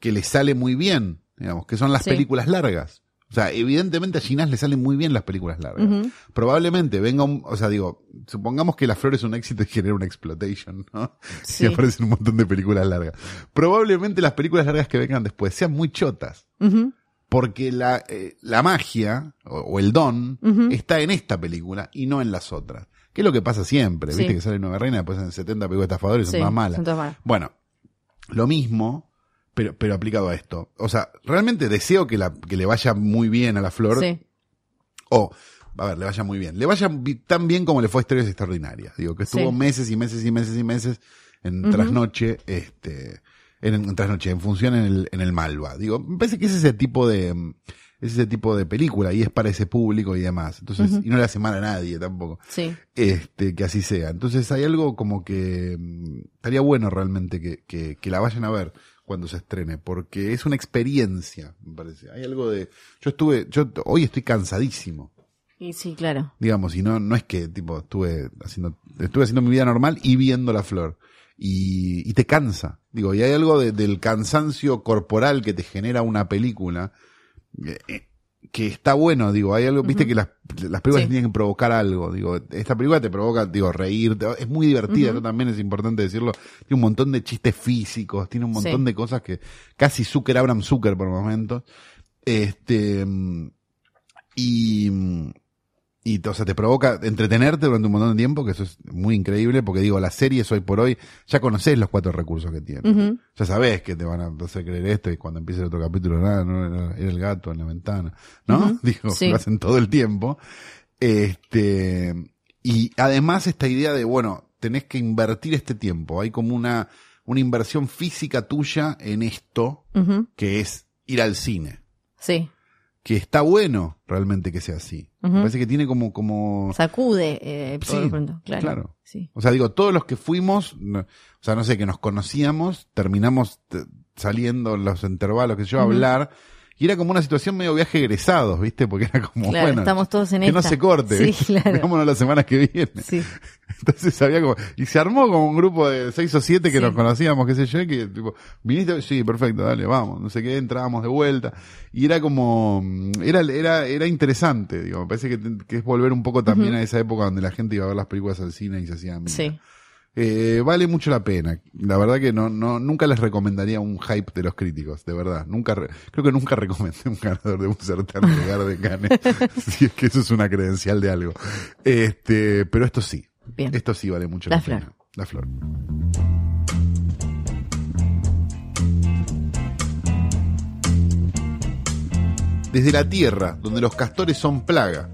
que le sale muy bien, digamos, que son las Sí. películas largas. O sea, evidentemente a Ginás le salen muy bien las películas largas. Probablemente venga un, o sea, digo, supongamos que La Flor es un éxito y genera una exploitation, ¿no? Sí. Y aparecen un montón de películas largas. Probablemente las películas largas que vengan después sean muy chotas. Porque la, eh, la magia o, o el don está en esta película y no en las otras. Que es lo que pasa siempre. Sí. Viste que sale Nueva Reina, después en 70 películas estafadores son Sí, más malas. son todas malas. Bueno, lo mismo, pero, pero aplicado a esto. O sea, realmente deseo que, la, que le vaya muy bien a la flor. Sí. O, a ver, le vaya muy bien. Le vaya tan bien como le fue a Historias Extraordinarias. Digo, que estuvo Sí. meses y meses y meses y meses en Ujú. trasnoche, este, en, en trasnoche, en función en el, en el Malva. Digo, me parece que es ese tipo de, mm, es ese tipo de película y es para ese público y demás. Entonces, y no le hace mal a nadie tampoco Sí. este, que así sea. Entonces hay algo como que mm, estaría bueno realmente que, que, que la vayan a ver cuando se estrene, porque es una experiencia, me parece. Hay algo de, yo estuve, yo hoy estoy cansadísimo, Y sí, claro. digamos, y no, no es que tipo estuve haciendo, estuve haciendo mi vida normal y viendo la flor. Y, y te cansa, digo, y hay algo de- del cansancio corporal que te genera una película, eh, eh, que está bueno, digo, hay algo, viste que las, las películas Sí. tienen que provocar algo, digo, esta película te provoca, digo, reír, te- es muy divertida, eso también es importante decirlo, tiene un montón de chistes físicos, tiene un montón Sí. de cosas que casi Zucker, Abraham Zucker por momentos, este, y, y, o sea, te provoca entretenerte durante un montón de tiempo, que eso es muy increíble, porque digo, las series hoy por hoy, ya conocés los cuatro recursos que tienen. Ya sabés que te van a hacer creer esto y cuando empiece el otro capítulo, nada, no, era, el gato en la ventana, ¿no? Ujú, Digo, sí. lo hacen todo el tiempo. Este, y además esta idea de, bueno, tenés que invertir este tiempo. Hay como una, una inversión física tuya en esto, que es ir al cine. Sí. Que está bueno realmente que sea así. Me parece que tiene como, como, Sacude eh, por Sí, lo pronto. Claro. claro. Sí. O sea, digo, todos los que fuimos, no- o sea, no sé, que nos conocíamos, terminamos saliendo en los intervalos, que yo, a hablar, y era como una situación medio viaje egresados, ¿viste? Porque era como, Claro, bueno, estamos todos en que no se corte, Sí, claro. Veámonos las semanas que vienen. Sí. Entonces había como, y se armó como un grupo de seis o siete que Sí. nos conocíamos, qué sé yo, que tipo, viniste, sí, perfecto, dale, vamos, no sé qué, entrábamos de vuelta, y era como, mm, era, era, era interesante, digo, me parece que, que es volver un poco también a esa época donde la gente iba a ver las películas al cine y se hacían. Sí. Eh, vale mucho la pena. La verdad que no, no, nunca les recomendaría un hype de los críticos, de verdad. Nunca, re- creo que nunca recomendé un ganador de un certamen de Gar de Cannes. si es que eso es una credencial de algo. Este, pero esto sí. Bien. Esto sí vale mucho La la, flor. pena. La flor. Desde la tierra, donde los castores son plaga,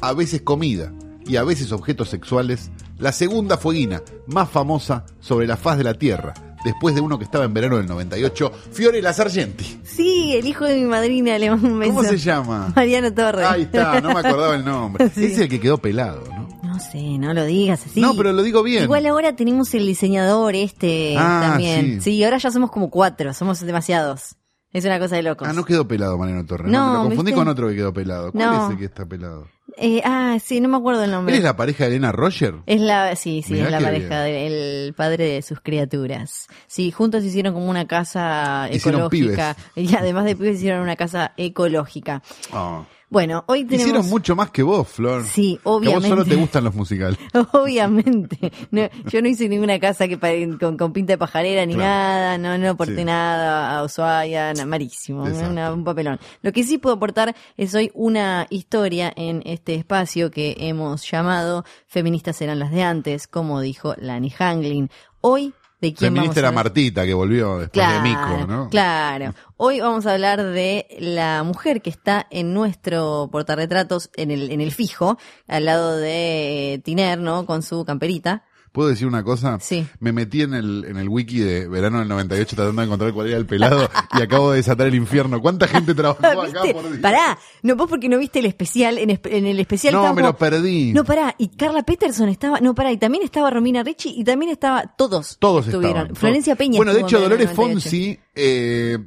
a veces comida y a veces objetos sexuales, la segunda fueguina más famosa sobre la faz de la tierra, después de uno que estaba en verano del 98, Fiorella Sargenti. Sí, el hijo de mi madrina le mando un beso. ¿Cómo se llama? Mariano Torres. Ahí está, no me acordaba el nombre. Sí. Es el que quedó pelado, ¿no? No sé, no lo digas así. No, pero lo digo bien. Igual ahora tenemos el diseñador este Ah, también. sí. Sí. ahora ya somos como cuatro, somos demasiados. Es una cosa de locos. Ah, no quedó pelado Mariano Torres. No, No, me lo confundí ¿viste? con otro que quedó pelado. ¿Cuál No. es el que está pelado? Eh, ah, sí, no me acuerdo el nombre. ¿Él es la pareja de Elena Roger? Es la, sí, sí, Mirá es la pareja del padre de sus criaturas. Sí, juntos hicieron como una casa Hicieron ecológica. Y además de pibes hicieron una casa ecológica. Ah. Bueno, hoy tenemos... Hicieron mucho más que vos, Flor. Sí, Que a vos obviamente. solo te gustan los musicales. Obviamente. No, yo no hice ninguna casa que con, con pinta de pajarera ni Claro. nada, no, no aporté Sí. nada a Ushuaia, malísimo, Exacto. una- un papelón. Lo que sí puedo aportar es hoy una historia en este espacio que hemos llamado Feministas serán las de antes, como dijo Lani Hanglin. Hoy, ¿de quién vamos a hablar? Martita, que volvió después Claro, de Mico, ¿no? claro. Hoy vamos a hablar de la mujer que está en nuestro portarretratos, en el, en el fijo, al lado de eh, Tiner, ¿no? Con su camperita. ¿Puedo decir una cosa? Sí. Me metí en el, en el wiki de verano del 98 tratando de encontrar cuál era el pelado y acabo de desatar el infierno. ¿Cuánta gente trabajó acá ¿Viste? por día? Pará, no vos porque no viste el especial, en, en el especial No, me lo perdí. No, pará, y Carla Peterson estaba, no, pará, y también estaba Romina Ricci y también estaba, todos Todos estuvieron. estaban. Florencia. Peña Bueno, de hecho, Dolores 98. Fonsi eh,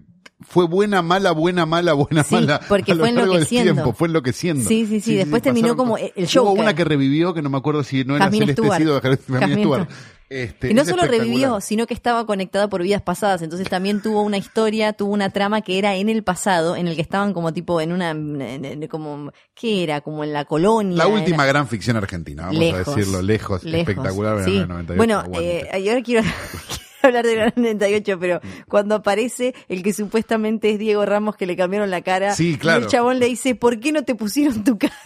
fue buena, mala, buena, mala, buena, Sí, mala. porque a lo fue largo del enloqueciendo. tiempo, fue enloqueciendo. Sí, sí, sí, después terminó pasaron como el Hubo Joker. una que revivió, que no me acuerdo si no era Celeste Stewart. Cid o Jasmine. Stewart. Este, Y no solo revivió, sino que estaba conectada por vidas pasadas. Entonces también tuvo una historia, tuvo una trama que era en el pasado, en el que estaban como tipo en una, en- en- como, ¿qué era? Como en la colonia. La última era- gran ficción argentina, vamos lejos, a decirlo, lejos, lejos, espectacular, sí. del 98, Bueno, eh, y ahora quiero hablar del 98, pero cuando aparece el que supuestamente es Diego Ramos que le cambiaron la cara, Sí, claro. y el chabón le dice, ¿por qué no te pusieron tu cara?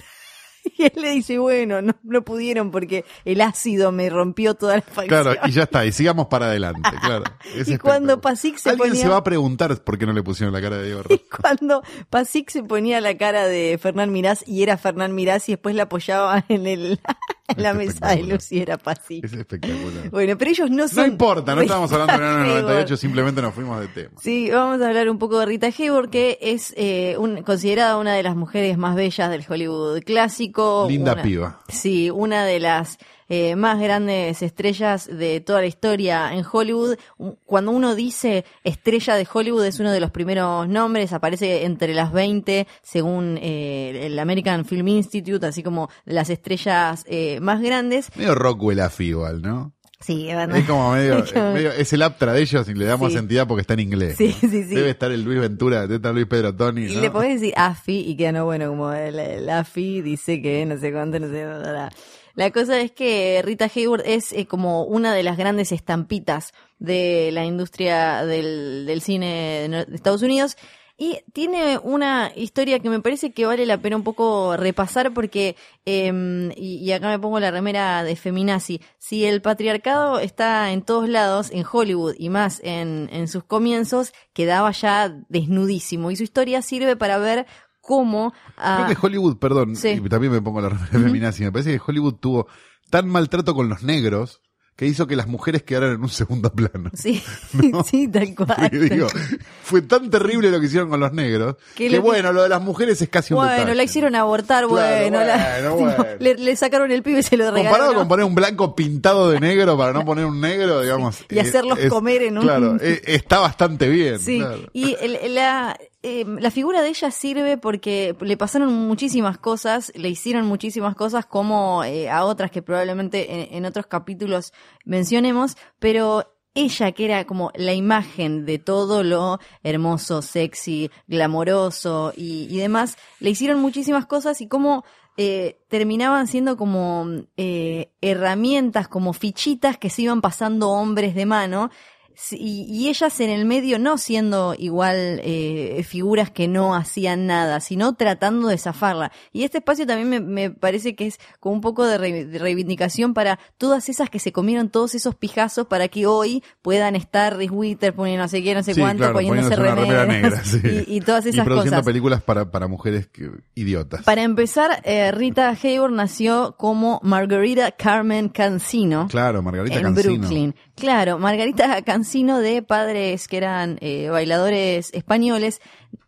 Y él le dice, bueno, no, no pudieron porque el ácido me rompió toda la facción. Claro, y ya está, y sigamos para adelante, claro. Y cuando. Pasic se Alguien ponía- se va a preguntar por qué no le pusieron la cara de Diego Y Ramos. cuando Pasic se ponía la cara de Fernán Mirás y era Fernán Mirás y después la apoyaba en, el, la Es mesa de espectacular. luz y era Pasic. Es espectacular. Bueno, pero ellos no son... No importa, no estábamos hablando de verano del Hayward. 98, simplemente nos fuimos de tema. Sí, vamos a hablar un poco de Rita Hayworth, que es eh, un- considerada una de las mujeres más bellas del Hollywood clásico. Linda una- piba. Sí, una de las eh, más grandes estrellas de toda la historia en Hollywood. Cuando uno dice estrella de Hollywood es uno de los primeros nombres, aparece entre las 20 según eh, el American Film Institute, así como las estrellas eh, más grandes. Medio Rockwell igual, ¿no? Sí, es verdad. Es como medio, Es medio- es el aptra de ellos y le damos Sí. entidad porque está en inglés. Sí, ¿no? sí, sí. Debe estar el Luis Ventura, debe estar Luis Pedro Tony. Y ¿no? le podés decir AFI y queda no bueno, como el, el AFI dice que no sé cuánto, no sé. bla. La cosa es que Rita Hayworth es eh, como una de las grandes estampitas de la industria del, cine de Estados Unidos. Y tiene una historia que me parece que vale la pena un poco repasar porque, eh, y, acá me pongo la remera de feminazi, si el patriarcado está en todos lados, en Hollywood y más en sus comienzos, quedaba ya desnudísimo. Y su historia sirve para ver cómo... ah, Creo que Hollywood, perdón, Sí. y también me pongo la remera feminazi, me parece que Hollywood tuvo tan maltrato con los negros que hizo que las mujeres quedaran en un segundo plano. Sí, sí, tal cual. Digo, fue tan terrible lo que hicieron con los negros Que bueno, lo de las mujeres es casi un Bueno, detalle. la hicieron abortar, Claro, bueno, la- bueno, bueno. Le, le sacaron el pibe y se lo regalaron. Comparado con poner un blanco pintado de negro para no poner un negro, digamos. Y hacerlos comer en un- Claro, eh, está bastante bien. Sí, claro. y el- la, eh, la figura de ella sirve porque le pasaron muchísimas cosas, le hicieron muchísimas cosas como eh, a otras que probablemente en, en otros capítulos mencionemos, pero ella que era como la imagen de todo lo hermoso, sexy, glamoroso y, y demás, le hicieron muchísimas cosas y como eh, terminaban siendo como eh, herramientas, como fichitas que se iban pasando hombres de mano y, y ellas en el medio no siendo igual eh, figuras que no hacían nada, sino tratando de zafarla. Y este espacio también me, me parece que es como un poco de, re- de reivindicación para todas esas que se comieron todos esos pijazos para que hoy puedan estar Reese Witherspoon no sé qué, no sé Sí, cuánto, claro, poniéndose remeras negra, sí. y, y todas esas y produciendo cosas. películas para, para mujeres que- idiotas. Para empezar, eh, Rita Hayworth nació como Margarita Carmen Cancino Claro, Margarita en Cancino. Brooklyn. Claro, Margarita Cancino de padres que eran eh, bailadores españoles,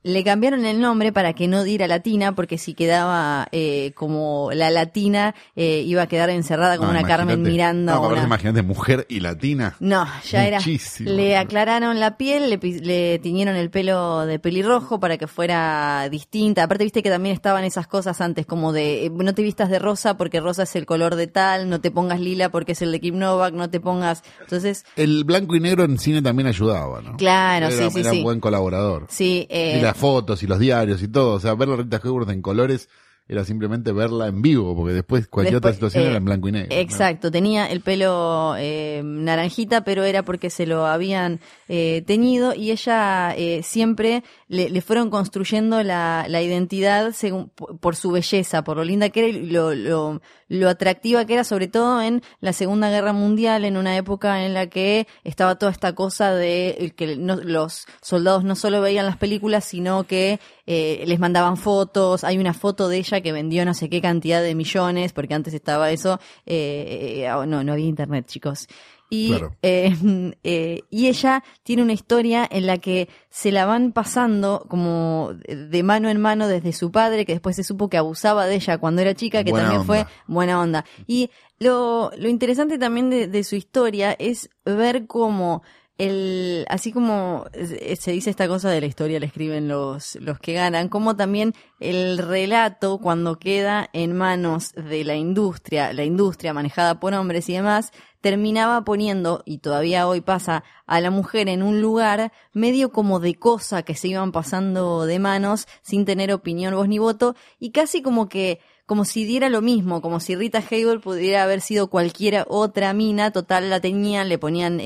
le cambiaron el nombre para que no diera latina, porque si quedaba eh, como la latina, eh, iba a quedar encerrada como No, una Carmen. Miranda. No, una- imagínate, mujer y latina. no, ya era. Muchísimo. Le aclararon la piel, le, le tiñeron el pelo de pelirrojo para que fuera distinta. Aparte, viste que también estaban esas cosas antes, como de eh, no te vistas de rosa porque rosa es el color de tal, no te pongas lila porque es el de Kim Novak, no te pongas. Entonces, El blanco y negro en cine también ayudaba, ¿no? Claro, era, sí, sí, era sí. un buen colaborador. sí. eh, Y las fotos y los diarios y todo. O sea, ver a Rita Hayworth en colores era simplemente verla en vivo, porque después cualquier otra situación eh, era en blanco y negro. Exacto, tenía el pelo eh, naranjita, pero era porque se lo habían eh, teñido y ella eh, siempre le, le fueron construyendo la, la identidad según, por, por su belleza, por lo linda que era y lo, lo, lo atractiva que era, sobre todo en la Segunda Guerra Mundial, en una época en la que estaba toda esta cosa de que los soldados no solo veían las películas, sino que eh, les mandaban fotos. Hay una foto de ella que vendió no sé qué cantidad de millones, porque antes estaba eso. Eh, eh, no, no había internet, chicos. Y, eh, y ella tiene una historia en la que se la van pasando como de mano en mano desde su padre, que después se supo que abusaba de ella cuando era chica, que también fue buena onda. Y lo, lo interesante también de, de su historia es ver cómo el, así como se dice esta cosa de la historia, la escriben los, los que ganan, como también el relato cuando queda en manos de la industria, la industria manejada por hombres y demás, terminaba poniendo, y todavía hoy pasa, a la mujer en un lugar medio como de cosa que se iban pasando de manos sin tener opinión, voz ni voto, y casi como que como si diera lo mismo, como si Rita Hayworth pudiera haber sido cualquiera otra mina, total la tenían, le ponían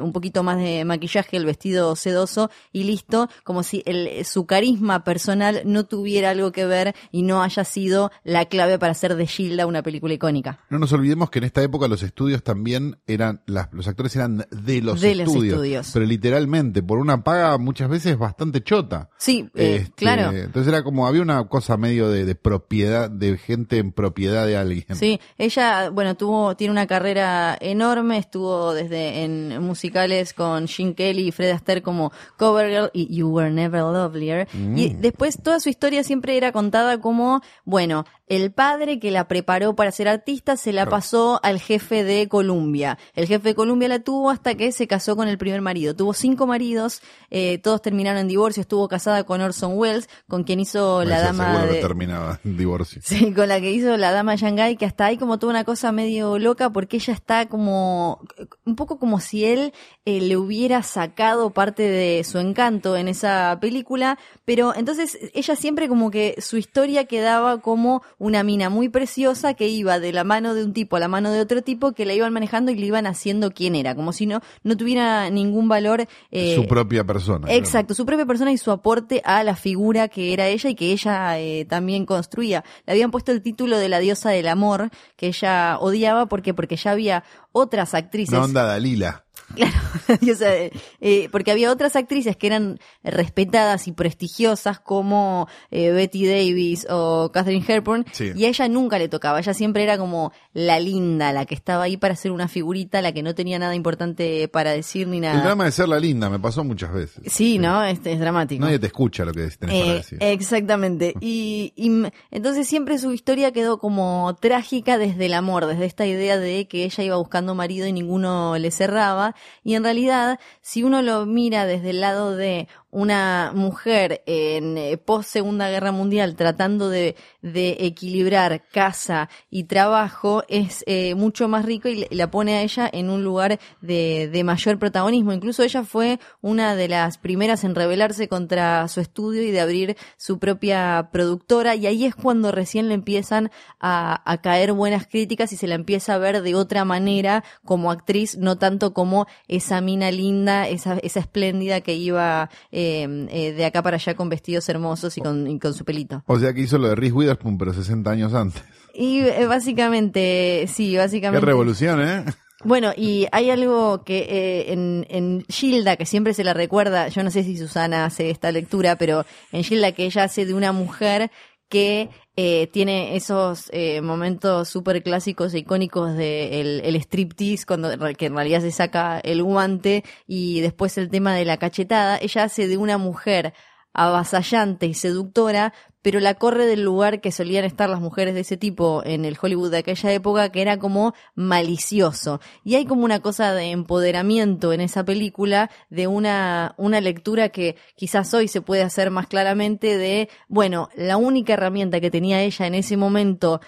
un poquito más de maquillaje, el vestido sedoso y listo, como si el, su carisma personal no tuviera algo que ver y no haya sido la clave para hacer de Gilda una película icónica. No nos olvidemos que en esta época los estudios también eran, las, los actores eran de los estudios, pero literalmente, por una paga muchas veces bastante chota. Sí, eh, este, claro. Entonces era como, había una cosa medio de, de propiedad, de gente en propiedad de alguien. Sí, ella, bueno, tuvo, tiene una carrera enorme, estuvo desde en musicales con Gene Kelly y Fred Astaire como Covergirl y You Were Never Lovelier. Y mm. después toda su historia siempre era contada como, bueno, el padre que la preparó para ser artista se la pasó al jefe de Columbia. El jefe de Columbia la tuvo hasta que se casó con el primer marido. Tuvo cinco maridos, eh, todos terminaron en divorcio. Estuvo casada con Orson Welles, con quien hizo la dama de... terminaba en divorcio. Sí, con la que hizo la dama Shanghai, que hasta ahí como tuvo una cosa medio loca porque ella está como un poco como si él eh, le hubiera sacado parte de su encanto en esa película, pero entonces ella siempre como que su historia quedaba como una mina muy preciosa que iba de la mano de un tipo a la mano de otro tipo que la iban manejando y le iban haciendo quién era, como si no, no tuviera ningún valor. Eh, su propia persona. Exacto, su propia persona y su aporte a la figura que era ella y que ella eh, también construía. Le habían puesto el título de la diosa del amor que ella odiaba porque porque ya había otras actrices. Una onda Dalila. Claro, eh, porque había otras actrices que eran respetadas y prestigiosas como eh, Betty Davis o Catherine Hepburn y a ella nunca le tocaba, ella siempre era como la linda, la que estaba ahí para ser una figurita, la que no tenía nada importante para decir ni nada. El drama de ser la linda me pasó muchas veces. Sí, ¿no? Este es dramático. Nadie te escucha lo que tenés para eh, decir. Exactamente. Y, y entonces siempre su historia quedó como trágica desde el amor, desde esta idea de que ella iba buscando marido y ninguno le cerraba y en realidad, si uno lo mira desde el lado de una mujer en eh, post Segunda Guerra Mundial tratando de, de equilibrar casa y trabajo es eh, mucho más rico y la pone a ella en un lugar de, de, mayor protagonismo. Incluso ella fue una de las primeras en rebelarse contra su estudio y de abrir su propia productora y ahí es cuando recién le empiezan a, a caer buenas críticas y se la empieza a ver de otra manera como actriz, no tanto como esa mina linda, esa, esa espléndida que iba eh, eh, de acá para allá con vestidos hermosos y con, con, su pelito. O sea que hizo lo de Reese Witherspoon, pero 60 años antes. Y eh, básicamente, sí, básicamente. Qué revolución, ¿eh? Bueno, y hay algo que eh, en, en Gilda, que siempre se la recuerda, yo no sé si Susana hace esta lectura, pero en Gilda que ella hace de una mujer que eh, tiene esos eh, momentos súper clásicos e icónicos de el, el, striptease, cuando, que en realidad se saca el guante, y después el tema de la cachetada. Ella hace de una mujer avasallante y seductora, pero la corre del lugar que solían estar las mujeres de ese tipo en el Hollywood de aquella época, que era como malicioso. Y hay como una cosa de empoderamiento en esa película, de una, una lectura que quizás hoy se puede hacer más claramente de, bueno, la única herramienta que tenía ella en ese momento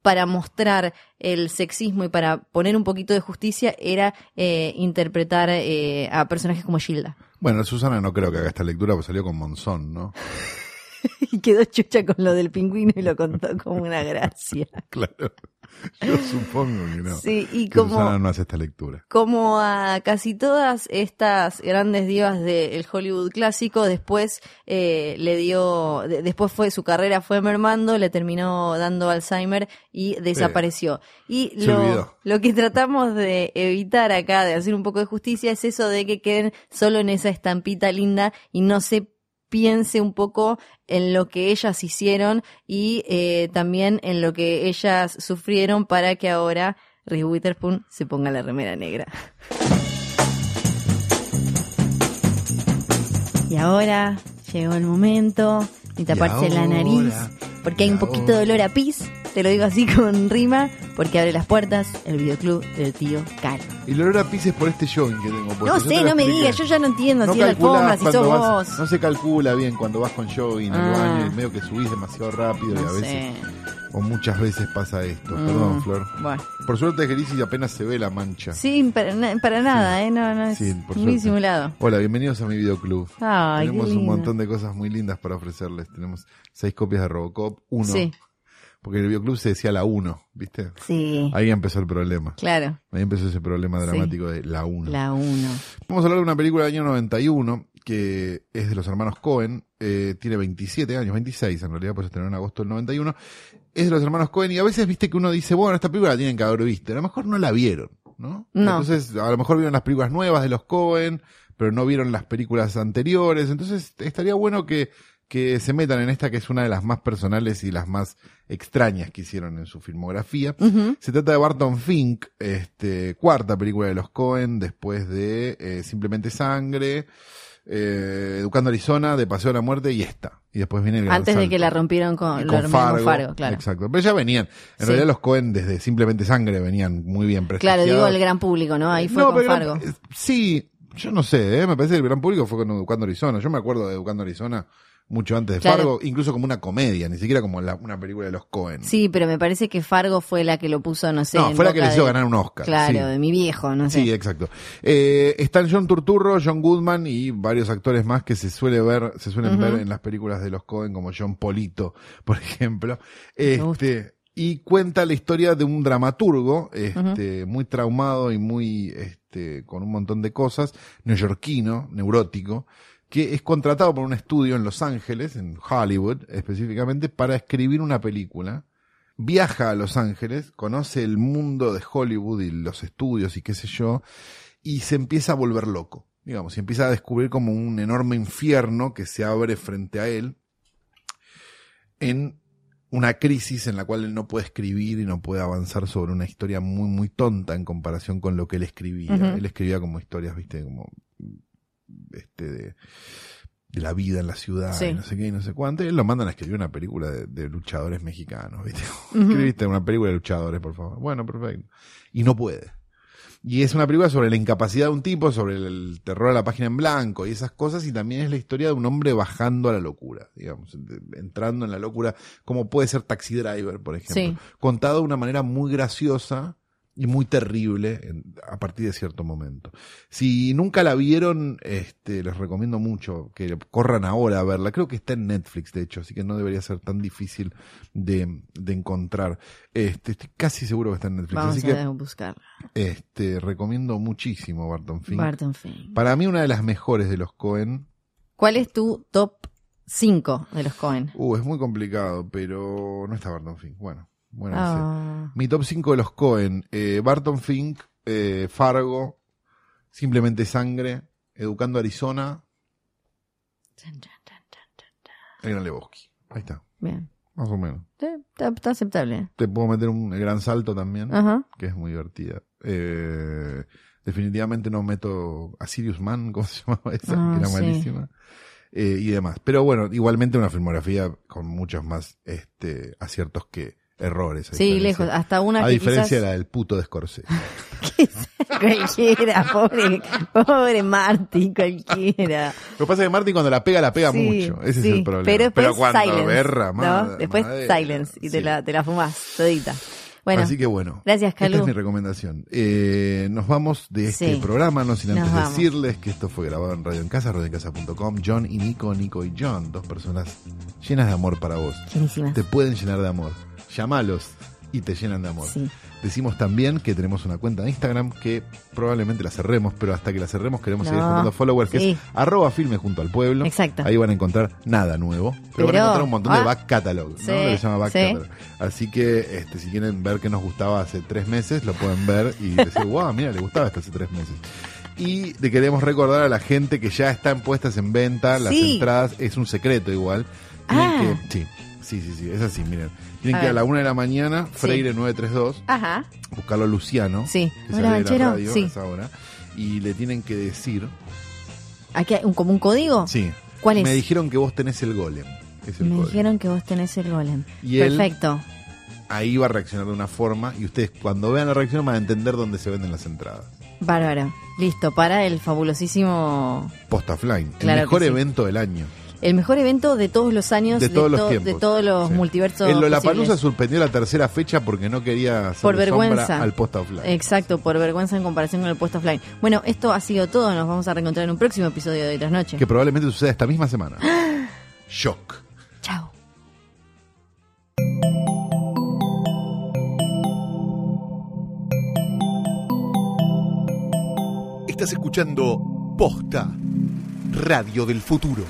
para mostrar el sexismo y para poner un poquito de justicia era eh, interpretar eh, a personajes como Gilda. Bueno, Susana no creo que haga esta lectura, pues salió con Monzón, ¿no? y quedó chucha con lo del pingüino y lo contó como una gracia. claro. Yo supongo que no. Sí, y que como, Susana no hace esta lectura. como a casi todas estas grandes divas del Hollywood clásico, después eh, le dio, de- después fue su carrera fue mermando, le terminó dando Alzheimer y desapareció. Y lo, lo que tratamos de evitar acá, de hacer un poco de justicia, es eso de que queden solo en esa estampita linda y no se piense un poco en lo que ellas hicieron y eh, también en lo que ellas sufrieron para que ahora Reese Witherspoon se ponga la remera negra. Y ahora llegó el momento de taparse la ahora, nariz porque hay y un poquito de olor a pis, te lo digo así con rima, porque abre las puertas el videoclub del tío Caro. Y el olor a pis es por este jogging que tengo. No te sé, no me digas, yo ya no entiendo No si la alfombra, si sos vas- vos. No se calcula bien cuando vas con jogging al Ah. baño y medio que subís demasiado rápido y a veces, sé. O muchas veces pasa esto. Mm, Perdón, Flor. Bueno. Por suerte es gris y apenas se ve la mancha. Sí, para, para nada, ¿eh? No, no, es Sí, por muy suerte. disimulado. Hola, bienvenidos a mi videoclub. Ay, Tenemos un montón de cosas muy lindas para ofrecerles. Tenemos seis copias de Robocop, uno. Sí, Porque en el videoclub se decía la 1, ¿viste? sí, Ahí empezó el problema. claro, Ahí empezó ese problema Sí. dramático de la 1. la uno. Vamos a hablar de una película del año 91 que es de los hermanos Cohen. eh, tiene 27 años, 26 en realidad, pues estrenó en agosto del 91. Es de los hermanos Cohen y a veces viste que uno dice, bueno, esta película la tienen que haber visto. A lo mejor no la vieron, ¿no? No. Entonces, a lo mejor vieron las películas nuevas de los Cohen, pero no vieron las películas anteriores. Entonces, estaría bueno que, que se metan en esta que es una de las más personales y las más extrañas que hicieron en su filmografía. Se trata de Barton Fink, este, cuarta película de los Cohen, después de eh, Simplemente Sangre, eh, Educando Arizona, De Paseo a la Muerte y esta. Y después viene el gran Antes de que la rompieron con, con Fargo, claro. Exacto. Pero ya venían. En Sí. realidad los Cohen desde Simplemente Sangre venían muy bien Claro, prestigiados. digo el gran público, ¿no? Ahí fue No, con Fargo. gran- sí, yo no sé, ¿eh? me parece que el gran público fue con Educando Arizona. Yo me acuerdo de Educando Arizona mucho antes de Claro. Fargo, incluso como una comedia, ni siquiera como la- una película de los Cohen. Sí, pero me parece que Fargo fue la que lo puso, no sé. no, en fue la que le hizo de- ganar un Oscar. Claro, sí. de mi viejo, no sé. Sí, exacto. Eh, están John Turturro, John Goodman y varios actores más que se suele ver, se suelen ver en las películas de los Cohen, como John Polito, por ejemplo. Este, y cuenta la historia de un dramaturgo, este, muy traumado y muy, este, con un montón de cosas, neoyorquino, neurótico, que es contratado por un estudio en Los Ángeles, en Hollywood específicamente, para escribir una película viaja a Los Ángeles, conoce el mundo de Hollywood y los estudios y qué sé yo, y se empieza a volver loco. Digamos, y empieza a descubrir como un enorme infierno que se abre frente a él en una crisis en la cual él no puede escribir y no puede avanzar sobre una historia muy, muy tonta en comparación con lo que él escribía. Él escribía como historias, viste, como este de, de la vida en la ciudad Sí. y no sé qué y no sé cuánto. Y él lo mandan a escribir una película de, de luchadores mexicanos, viste. Escribiste una película de luchadores, por favor. Bueno, perfecto. Y no puede. Y es una película sobre la incapacidad de un tipo, sobre el, terror a la página en blanco y esas cosas, y también es la historia de un hombre bajando a la locura, digamos, entrando en la locura, como puede ser Taxi Driver, por ejemplo. Sí. Contado de una manera muy graciosa y muy terrible en- a partir de cierto momento. Si nunca la vieron, este, les recomiendo mucho que corran ahora a verla. Creo que está en Netflix, de hecho, así que no debería ser tan difícil de, de encontrar. Este, estoy casi seguro que está en Netflix. Vamos así a que buscar. este, recomiendo muchísimo Barton Fink. Barton Fink. Para mí una de las mejores de los Cohen. ¿Cuál es tu top 5 de los Cohen? Uh, es muy complicado, pero no está Barton Fink. Bueno, bueno. Ah, Mi top 5 de los Cohen. Eh, Barton Fink, eh, Fargo, Simplemente Sangre, Educando Arizona. El Gran Lebowski. Ahí está, Bien. más o menos. Está, está aceptable. Te puedo meter un el gran salto también, Ajá. que es muy divertida. Eh, definitivamente no meto a Sirius Man, ¿cómo se llamaba esa? Ah, que era sí. malísima. Eh, y demás. Pero bueno, igualmente una filmografía con muchos más este, aciertos que errores. Sí, lejos. Hasta una A que diferencia quizás... de la del puto de Scorsese. cualquiera, pobre, pobre Marty, cualquiera. Lo que pasa es que Martin cuando la pega, la pega Sí, mucho. Ese sí, es el problema. Pero después cuando silence, berra, ¿no? madre- Después madera, silence y te, la, te la fumás todita. Bueno, Así que bueno. gracias, Esta Calú. es mi recomendación. Eh, nos vamos de este Sí. programa, no sin antes decirles que esto fue grabado en Radio en Casa, radioencasa.com. John y Nico, Nico y John, dos personas llenas de amor para vos. Buenísimas. Te pueden llenar de amor. Llamalos y te llenan de amor. Sí. Decimos también que tenemos una cuenta de Instagram que probablemente la cerremos, pero hasta que la cerremos queremos seguir juntando followers, que es arroba filme junto al pueblo. Exacto. Ahí van a encontrar nada nuevo, pero, van a encontrar un montón de ah, back catalog, ¿no? sí, Lo que se llama back catalog. Así que este, si quieren ver qué nos gustaba hace tres meses, lo pueden ver y decir, wow, mira, le gustaba esto hace tres meses. Y le queremos recordar a la gente que ya están puestas en venta las entradas, es un secreto igual. Ah. que, sí, sí, sí, sí, es así, miren. Tienen que ir a la una de la mañana, Sí. Freire 932, Ajá. buscarlo a Luciano, Sí. que Hola, sale de la radio Sí. a esa hora, y le tienen que decir, Aquí hay un, como un código. sí, ¿Cuál es? me dijeron que vos tenés el golem. Es el Me código. dijeron que vos tenés el golem. Y él- Perfecto. Ahí va a reaccionar de una forma y ustedes cuando vean la reacción van a entender dónde se venden las entradas. Bárbaro. Listo, para el fabulosísimo. Post offline, Claro el mejor sí. evento del año. El mejor evento de todos los años. De todos los to- tiempos. De todos los Sí. multiversos. El Lollapalooza suspendió la tercera fecha porque no quería hacer Por vergüenza. al post offline. Exacto, por vergüenza en comparación con el puesto offline. Bueno, esto ha sido todo. Nos vamos a reencontrar en un próximo episodio de Trasnoche. que probablemente suceda esta misma semana. Shock. Chao. Estás escuchando Posta, Radio del Futuro.